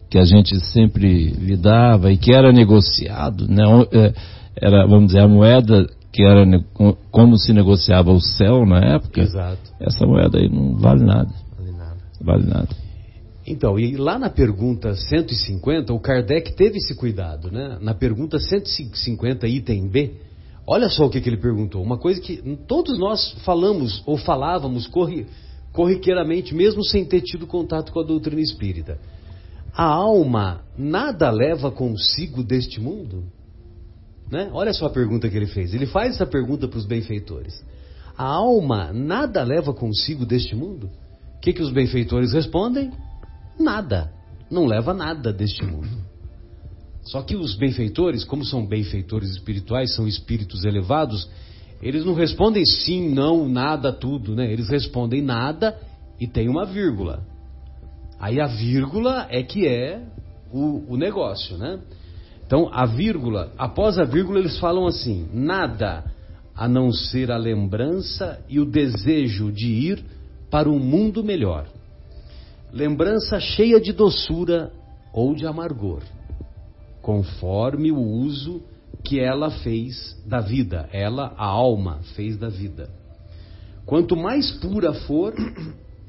Speaker 5: que a gente sempre lidava e que era negociado, né, é, era, vamos dizer, a moeda que era como se negociava o céu na época,
Speaker 2: Exato.
Speaker 5: essa moeda aí não vale nada.
Speaker 2: Vale nada.
Speaker 5: Vale nada.
Speaker 2: Então, e lá na pergunta 150, o Kardec teve esse cuidado, né? Na pergunta 150, item B, Olha só o que, que ele perguntou. Uma coisa que todos nós falamos ou falávamos corri, corriqueiramente, mesmo sem ter tido contato com a doutrina espírita. A alma nada leva consigo deste mundo? Né? Olha só a pergunta que ele fez. Ele faz essa pergunta para os benfeitores. A alma nada leva consigo deste mundo? O que, que os benfeitores respondem? Nada. Não leva nada deste mundo. Só que os benfeitores, como são benfeitores espirituais, são espíritos elevados, eles não respondem sim, não, nada, tudo, né? Eles respondem nada e tem uma vírgula. Aí a vírgula é que é o, o negócio, né? Então a vírgula, após a vírgula eles falam assim: nada a não ser a lembrança e o desejo de ir para um mundo melhor. Lembrança cheia de doçura ou de amargor conforme o uso que ela fez da vida, ela, a alma, fez da vida. Quanto mais pura for,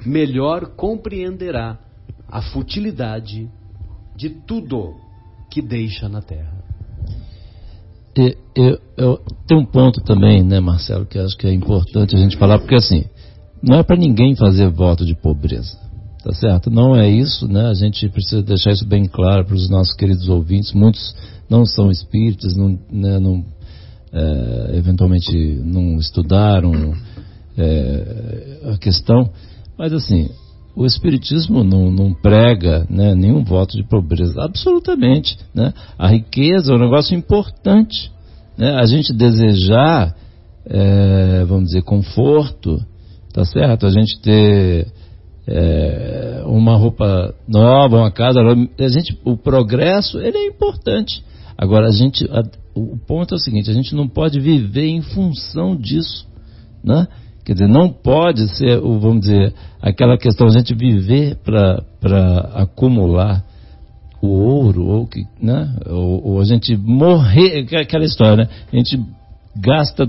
Speaker 2: melhor compreenderá a futilidade de tudo que deixa na terra.
Speaker 5: Eu, eu, tem um ponto também, né, Marcelo, que acho que é importante a gente falar, porque assim, não é para ninguém fazer voto de pobreza. Tá certo? Não é isso, né? A gente precisa deixar isso bem claro para os nossos queridos ouvintes. Muitos não são espíritas, não, né, não é, eventualmente não estudaram é, a questão, mas assim, o Espiritismo não, não prega né, nenhum voto de pobreza, absolutamente. Né? A riqueza é um negócio importante. Né? A gente desejar, é, vamos dizer, conforto, tá certo? A gente ter é, uma roupa nova, uma casa a gente, o progresso ele é importante. Agora a gente, a, o ponto é o seguinte: a gente não pode viver em função disso, né? Quer dizer, não pode ser, vamos dizer, aquela questão a gente viver para acumular o ouro ou que, né? Ou, ou, a gente morrer, aquela história, né? A gente gasta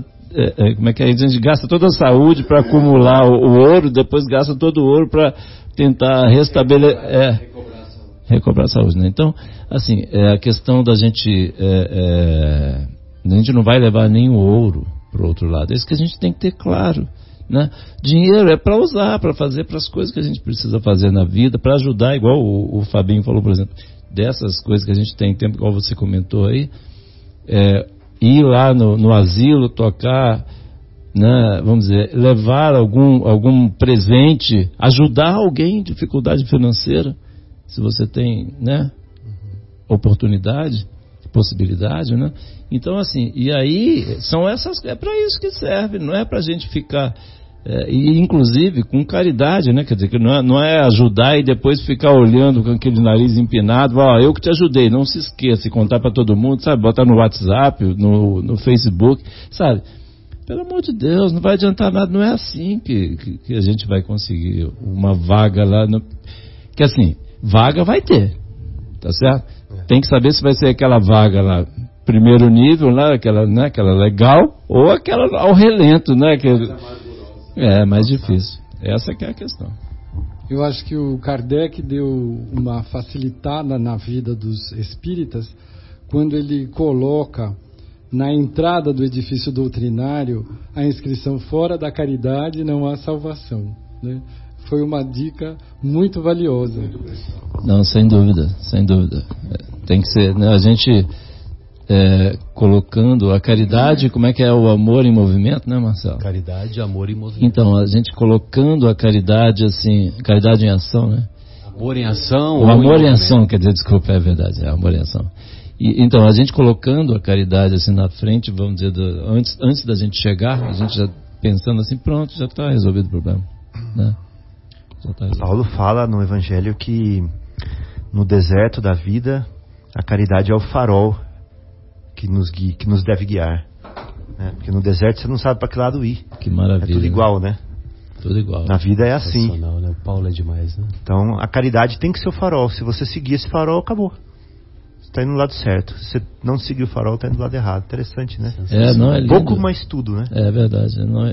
Speaker 5: como é que é? a gente gasta toda a saúde para acumular o, o, ouro, depois gasta todo o ouro para tentar restabelecer. É, recobrar a saúde. Né? Então, assim, é a questão da gente. É, é, a gente não vai levar nem o ouro para o outro lado. É isso que a gente tem que ter claro. Né? Dinheiro é para usar, para fazer para as coisas que a gente precisa fazer na vida, para ajudar, igual o, o Fabinho falou, por exemplo. dessas coisas que a gente tem tempo, igual você comentou aí, é, ir lá no, no asilo, tocar, né, vamos dizer, levar algum, algum presente, ajudar alguém em dificuldade financeira, se você tem né, oportunidade, possibilidade, né? Então, assim, e aí são essas, é para isso que serve, não é para a gente ficar é, e inclusive com caridade, né? Quer dizer, que não é, não é, ajudar e depois ficar olhando com aquele nariz empinado, ó, eu que te ajudei, não se esqueça, contar para todo mundo, sabe? Botar no WhatsApp, no, no Facebook, sabe? Pelo amor de Deus, não vai adiantar nada, não é assim que, que, que a gente vai conseguir uma vaga lá. No... Que assim, vaga vai ter, tá certo? Tem que saber se vai ser aquela vaga lá, primeiro nível, lá, aquela, né, aquela legal, ou aquela ao relento, né? Que, é, mais difícil. Essa que é a questão.
Speaker 3: Eu acho que o Kardec deu uma facilitada na vida dos espíritas quando ele coloca na entrada do edifício doutrinário a inscrição fora da caridade não há salvação. Né? Foi uma dica muito valiosa.
Speaker 5: Não, sem dúvida, sem dúvida. É, tem que ser. Né? A gente é, colocando a caridade, como é que é o amor em movimento, né, Marcelo?
Speaker 2: Caridade, amor em movimento.
Speaker 5: Então, a gente colocando a caridade assim, caridade em ação, né?
Speaker 2: Amor em ação.
Speaker 5: O amor em, em ação, quer dizer, desculpa, é verdade, é amor em ação. E, então, a gente colocando a caridade assim na frente, vamos dizer, do, antes, antes da gente chegar, a gente já pensando assim, pronto, já está resolvido o problema, né?
Speaker 4: Tá Paulo fala no Evangelho que no deserto da vida a caridade é o farol que nos, guia, que nos deve guiar. Né? Porque no deserto você não sabe para que lado ir.
Speaker 5: Que maravilha.
Speaker 4: É tudo igual, né?
Speaker 5: Tudo igual.
Speaker 4: Na vida é assim.
Speaker 2: Né? O Paulo é demais, né?
Speaker 4: Então a caridade tem que ser o farol. Se você seguir esse farol, acabou. Você está indo no lado certo. Se você não seguir o farol, está indo do lado errado. Interessante, né?
Speaker 5: É, não é lindo.
Speaker 4: Pouco mais tudo, né?
Speaker 5: É verdade. Não é...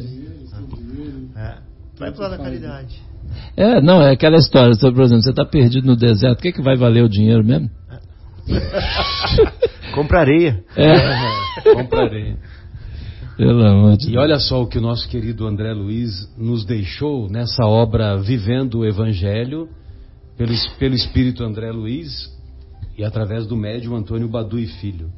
Speaker 4: é. Vai pro lado da caridade.
Speaker 5: É, não, é aquela história. Por exemplo, você está perdido no deserto, o que, é que vai valer o dinheiro mesmo? [LAUGHS]
Speaker 4: Compraria.
Speaker 5: É. [LAUGHS]
Speaker 2: Compraria.
Speaker 5: Pelo amor de
Speaker 2: E olha só o que o nosso querido André Luiz nos deixou nessa obra Vivendo o Evangelho, pelo, pelo Espírito André Luiz e através do médium Antônio Badu e Filho.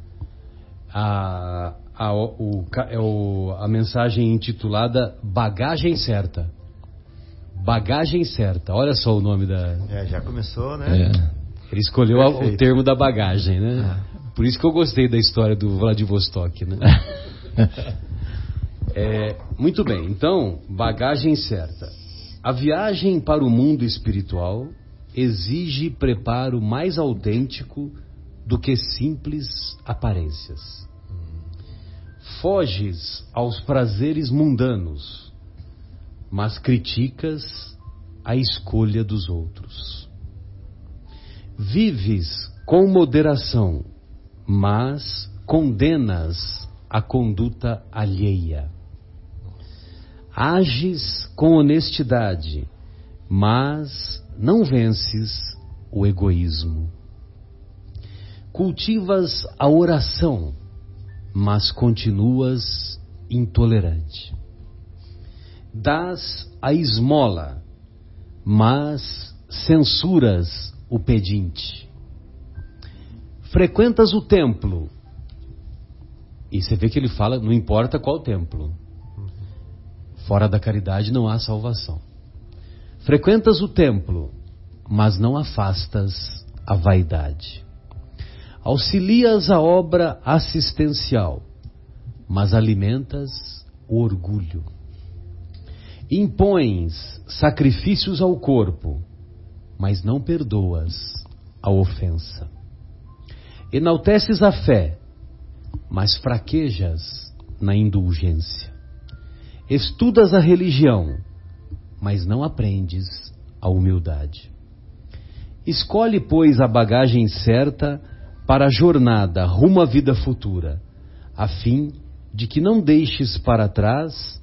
Speaker 2: A, a, o, é o, a mensagem intitulada Bagagem Certa. Bagagem Certa. Olha só o nome da.
Speaker 4: É, já começou, né?
Speaker 5: É.
Speaker 2: Ele escolheu Perfeito. o termo da bagagem, né? Ah. Por isso que eu gostei da história do Vladivostok, né? [LAUGHS] é, muito bem, então, bagagem certa. A viagem para o mundo espiritual exige preparo mais autêntico do que simples aparências. Foges aos prazeres mundanos, mas criticas a escolha dos outros. Vives com moderação mas condenas a conduta alheia. Ages com honestidade, mas não vences o egoísmo. Cultivas a oração, mas continuas intolerante. Dás a esmola, mas censuras o pedinte frequentas o templo. E você vê que ele fala, não importa qual templo. Fora da caridade não há salvação. Frequentas o templo, mas não afastas a vaidade. Auxilias a obra assistencial, mas alimentas o orgulho. Impões sacrifícios ao corpo, mas não perdoas a ofensa. Enalteces a fé, mas fraquejas na indulgência. Estudas a religião, mas não aprendes a humildade. Escolhe, pois, a bagagem certa para a jornada rumo à vida futura, a fim de que não deixes para trás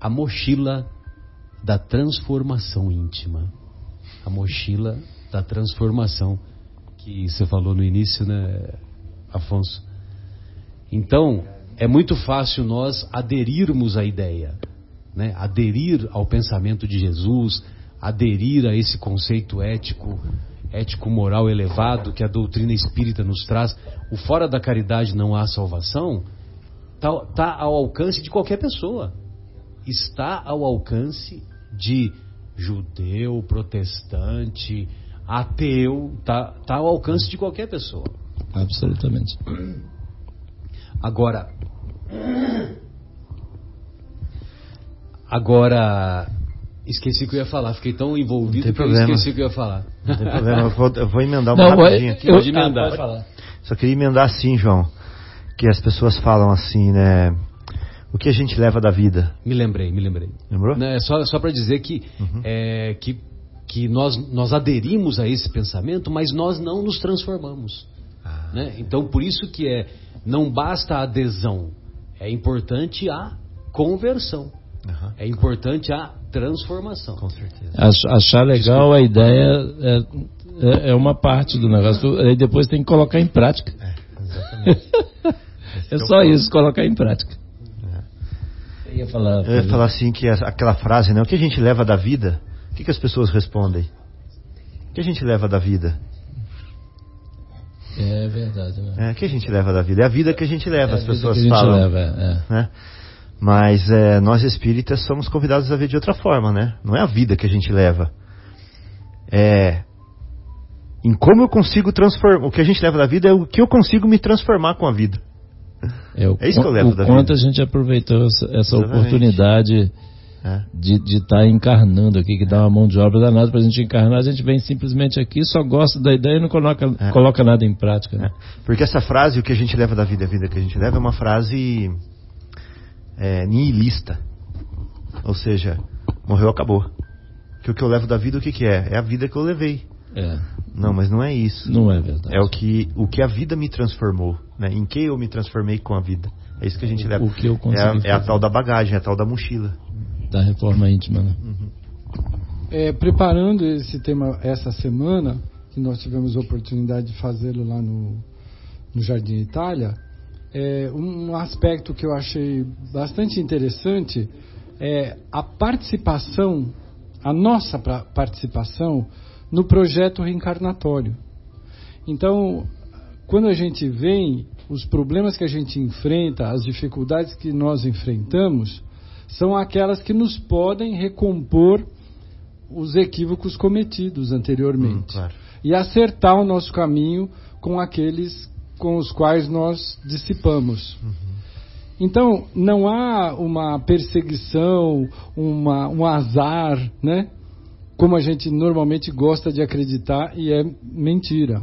Speaker 2: a mochila da transformação íntima. A mochila da transformação íntima que você falou no início, né, Afonso? Então, é muito fácil nós aderirmos à ideia, né? aderir ao pensamento de Jesus, aderir a esse conceito ético. ético-moral elevado que a doutrina espírita nos traz, o fora da caridade não há salvação, está tá ao alcance de qualquer pessoa. Está ao alcance de judeu, protestante, ateu, está tá ao alcance de qualquer pessoa.
Speaker 5: Absolutamente.
Speaker 2: Agora, agora esqueci o que eu ia falar. Fiquei tão envolvido que eu
Speaker 4: problema.
Speaker 2: esqueci o que eu ia falar.
Speaker 4: Não tem problema, eu vou, eu vou emendar uma
Speaker 5: Não,
Speaker 4: rapidinho aqui.
Speaker 5: eu-
Speaker 2: Pode emendar.
Speaker 5: Ah, pode falar.
Speaker 4: Só queria emendar assim, João, que as pessoas falam assim, né? O que a gente leva da vida,
Speaker 2: Me lembrei, me lembrei.
Speaker 4: lembrou?
Speaker 2: Não, é só, só para dizer que, é, que, que nós, nós aderimos a esse pensamento, mas nós não nos transformamos. né? Então, por isso que é, não basta a adesão, é importante a conversão,
Speaker 4: Aham,
Speaker 2: é importante a transformação.
Speaker 4: com certeza.
Speaker 5: Ach- Achar legal a ideia é, é, é uma parte do negócio, aí depois tem que colocar em prática.
Speaker 4: Exatamente. [LAUGHS]
Speaker 5: É só isso, colocar em prática. Eu ia falar.
Speaker 4: Eu ia falar assim que aquela frase, né? O que a gente leva da vida? O que, que as pessoas respondem? O que a gente leva da vida?
Speaker 5: É verdade, né?
Speaker 4: É, o que a gente leva da vida? É a vida que a gente leva,
Speaker 5: É a
Speaker 4: as
Speaker 5: vida
Speaker 4: pessoas
Speaker 5: que a gente
Speaker 4: falam.
Speaker 5: leva, é,
Speaker 4: né? Mas é, nós espíritas somos convidados a ver de outra forma, né? Não é a vida que a gente leva. É em como eu consigo transformar. O que a gente leva da vida é o que eu consigo me transformar com a vida.
Speaker 5: É, o,
Speaker 4: É isso que eu levo
Speaker 5: o
Speaker 4: da
Speaker 5: quanto
Speaker 4: vida.
Speaker 5: a gente aproveitou essa, essa oportunidade
Speaker 4: É.
Speaker 5: de estar encarnando aqui, que dá uma mão de obra danada pra gente encarnar, a gente vem simplesmente aqui, só gosta da ideia e não coloca,
Speaker 4: É.
Speaker 5: coloca nada em prática. né?
Speaker 4: É. Porque essa frase, o que a gente leva da vida a vida que a gente leva, é uma frase é, nihilista. Ou seja, morreu, acabou. Que o que eu levo da vida, o que, que é? É a vida que eu levei.
Speaker 5: É,
Speaker 4: Não, mas não é isso.
Speaker 5: não é verdade.
Speaker 4: É o que, o que a vida me transformou, né? Em que eu me transformei com a vida. É isso que a gente leva.
Speaker 5: O que eu
Speaker 4: é, a, é a tal da bagagem, é a tal da mochila.
Speaker 5: Da reforma íntima, né?
Speaker 3: É, preparando esse tema essa semana, que nós tivemos a oportunidade de fazê-lo lá no, no Jardim Itália, é, um aspecto que eu achei bastante interessante é a participação, a nossa participação no projeto reencarnatório. Então, quando a gente vem, os problemas que a gente enfrenta, as dificuldades que nós enfrentamos, são aquelas que nos podem recompor os equívocos cometidos anteriormente
Speaker 4: Hum, claro.
Speaker 3: e acertar o nosso caminho com aqueles com os quais nós dissipamos. Então, não há uma perseguição, uma, um azar, né? Como a gente normalmente gosta de acreditar e é mentira.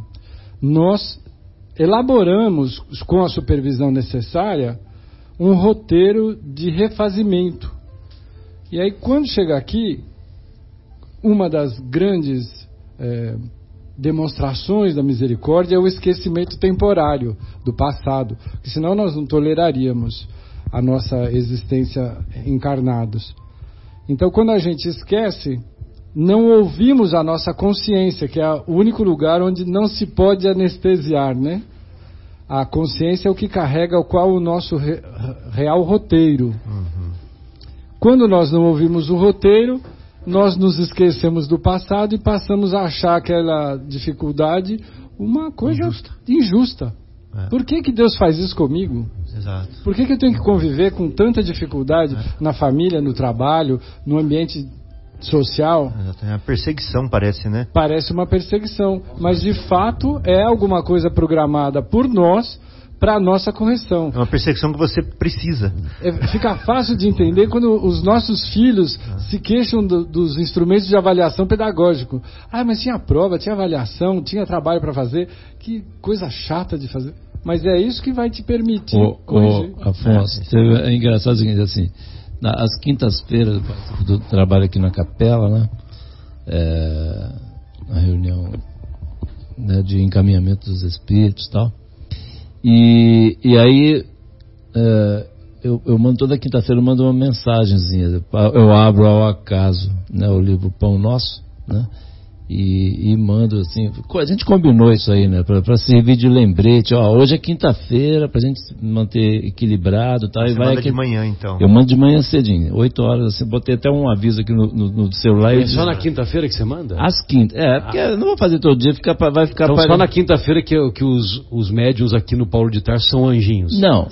Speaker 3: Nós elaboramos, com a supervisão necessária, um roteiro de refazimento. E aí, quando chega aqui, uma das grandes eh, demonstrações da misericórdia é o esquecimento temporário do passado, porque senão nós não toleraríamos a nossa existência encarnados. Então, quando a gente esquece, não ouvimos a nossa consciência, que é o único lugar onde não se pode anestesiar, né? A consciência é o que carrega o qual o nosso re- real roteiro. Quando nós não ouvimos o roteiro, nós nos esquecemos do passado e passamos a achar aquela dificuldade uma coisa
Speaker 4: Injusta.
Speaker 3: injusta.
Speaker 4: É.
Speaker 3: Por que, que Deus faz isso comigo?
Speaker 4: Exato.
Speaker 3: Por que, que eu tenho que conviver com tanta dificuldade na família, no trabalho, no ambiente social?
Speaker 4: É a perseguição, parece, né?
Speaker 3: Parece uma perseguição, mas de fato é alguma coisa programada por nós para a nossa correção.
Speaker 4: É uma perseguição que você precisa.
Speaker 3: É, fica fácil de entender quando os nossos filhos se queixam do- dos instrumentos de avaliação pedagógico. Ah, mas tinha prova, tinha avaliação, tinha trabalho para fazer. Que coisa chata de fazer. Mas é isso que vai te permitir
Speaker 5: Ô,
Speaker 3: corrigir.
Speaker 5: ô, Afonso,
Speaker 4: É,
Speaker 5: é engraçado o seguinte, assim, na- às quintas-feiras do trabalho aqui na capela, né? É, na reunião né, de encaminhamento dos espíritos tal. E, e aí é, eu, eu mando toda quinta-feira eu mando uma mensagenzinha. Eu abro ao acaso né, o livro Pão Nosso, né? E, e, mando assim. A gente combinou isso aí, né? Para servir de lembrete. Ó, hoje é quinta-feira, pra gente manter equilibrado tá?
Speaker 4: Você
Speaker 5: e vai
Speaker 4: manda
Speaker 5: aqui...
Speaker 4: de manhã, então.
Speaker 5: Eu mando de manhã cedinho, 8 horas. Assim, botei até um aviso aqui no, no, no celular.
Speaker 2: É só na quinta-feira que você manda?
Speaker 5: Às quintas. É, porque ah. não vou fazer todo dia, fica, vai ficar.
Speaker 2: Então, só na quinta-feira que, que os, os médiums aqui no Paulo de Tarso são anjinhos.
Speaker 5: Não.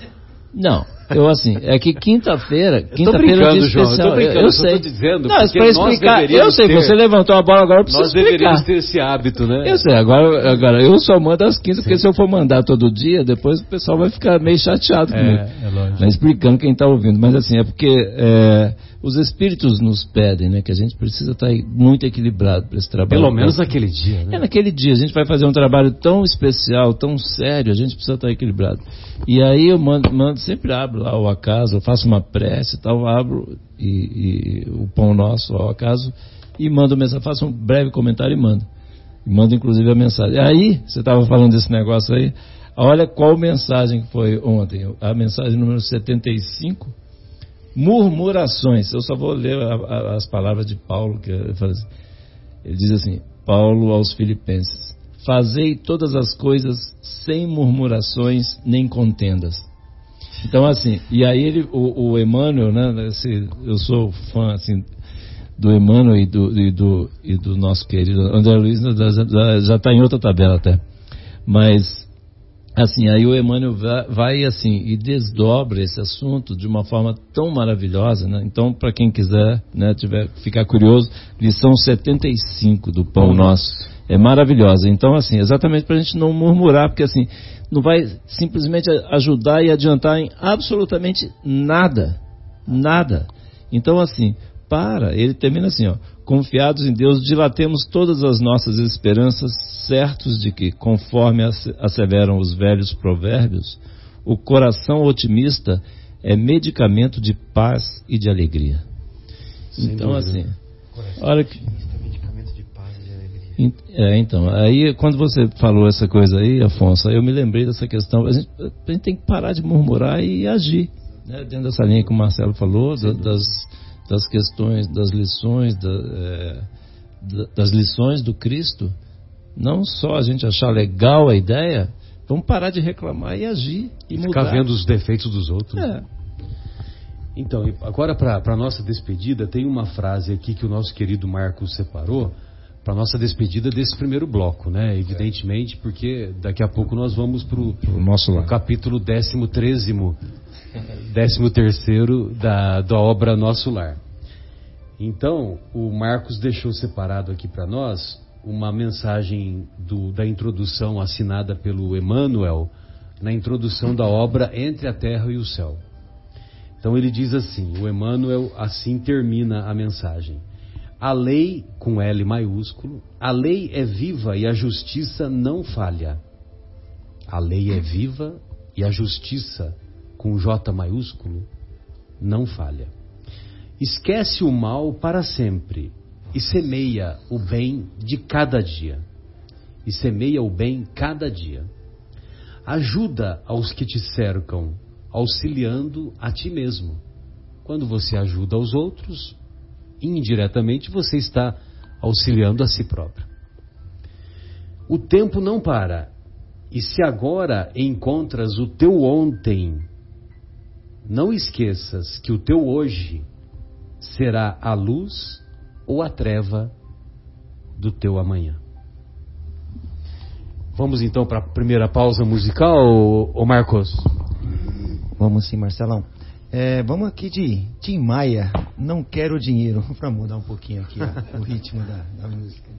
Speaker 5: Não. Eu assim, é que quinta-feira, quinta-feira é um dia especial.
Speaker 2: Eu, eu, eu sei. dizendo,
Speaker 5: não, para explicar, eu sei, ter, você levantou a bola agora para
Speaker 2: Nós deveríamos ter esse hábito, né?
Speaker 5: Eu sei, agora, agora eu só mando às quintas, porque se eu for mandar todo dia, depois o pessoal vai ficar meio chateado comigo. É, é lógico. Mas explicando quem está ouvindo. Mas assim, é porque é, os espíritos nos pedem, né, que a gente precisa estar tá muito equilibrado para esse trabalho.
Speaker 2: Pelo menos naquele dia, né?
Speaker 5: É naquele dia. A gente vai fazer um trabalho tão especial, tão sério, a gente precisa estar tá equilibrado. E aí eu mando, mando sempre abro lá o acaso, eu faço uma prece tal, abro e, e, o pão nosso ao acaso e mando mensagem, faço um breve comentário e mando. E mando inclusive a mensagem. Aí, você estava falando desse negócio aí, olha qual mensagem que foi ontem, a mensagem número 75, murmurações. Eu só vou ler a, a, as palavras de Paulo, que assim, ele diz assim, Paulo aos filipenses, fazei todas as coisas sem murmurações nem contendas então, assim, e aí ele, o, o Emmanuel, né, eu sou fã, assim, do Emmanuel e do, e do, e do nosso querido André Luiz, já está em outra tabela até. Mas, assim, aí o Emmanuel vai, assim, e desdobra esse assunto de uma forma tão maravilhosa, né? Então, para quem quiser, né, tiver, ficar curioso, lição 75 do Pão Nosso. É maravilhosa. Então, assim, exatamente para a gente não murmurar, porque assim, não vai simplesmente ajudar e adiantar em absolutamente nada. Nada. Então, assim, para. Ele termina assim, ó. Confiados em Deus, dilatemos todas as nossas esperanças, certos de que, conforme asseveram os velhos provérbios, o coração otimista é medicamento de paz e de alegria. Sem então, dúvida. assim, olha que é, então, aí quando você falou essa coisa aí, Afonso, eu me lembrei dessa questão. A gente, a gente tem que parar de murmurar e agir. Né? Dentro dessa linha que o Marcelo falou, da, das, das questões, das lições, da, é, das lições do Cristo. Não só a gente achar legal a ideia, vamos parar de reclamar e agir. E, e
Speaker 2: ficar vendo os defeitos dos outros.
Speaker 5: É.
Speaker 2: Então, agora para a nossa despedida, tem uma frase aqui que o nosso querido Marcos separou para nossa despedida desse primeiro bloco, né? Evidentemente, porque daqui a pouco nós vamos para o
Speaker 5: nosso
Speaker 2: lá. capítulo décimo trezimo, décimo terceiro da, da obra Nosso Lar. Então, o Marcos deixou separado aqui para nós uma mensagem do, da introdução assinada pelo Emmanuel na introdução da obra Entre a Terra e o Céu. Então ele diz assim, o Emmanuel assim termina a mensagem. A lei, com L maiúsculo, a lei é viva e a justiça não falha. A lei é viva e a justiça, com J maiúsculo, não falha. Esquece o mal para sempre e semeia o bem de cada dia. E semeia o bem cada dia. Ajuda aos que te cercam, auxiliando a ti mesmo. Quando você ajuda aos outros, indiretamente você está auxiliando a si próprio. O tempo não para, e se agora encontras o teu ontem, não esqueças que o teu hoje será a luz ou a treva do teu amanhã. Vamos então para a primeira pausa musical, ô Marcos?
Speaker 6: Vamos sim, Marcelão. É, vamos aqui de Tim Maia, Não Quero Dinheiro, [LAUGHS] para mudar um pouquinho aqui ó, o ritmo da, da música.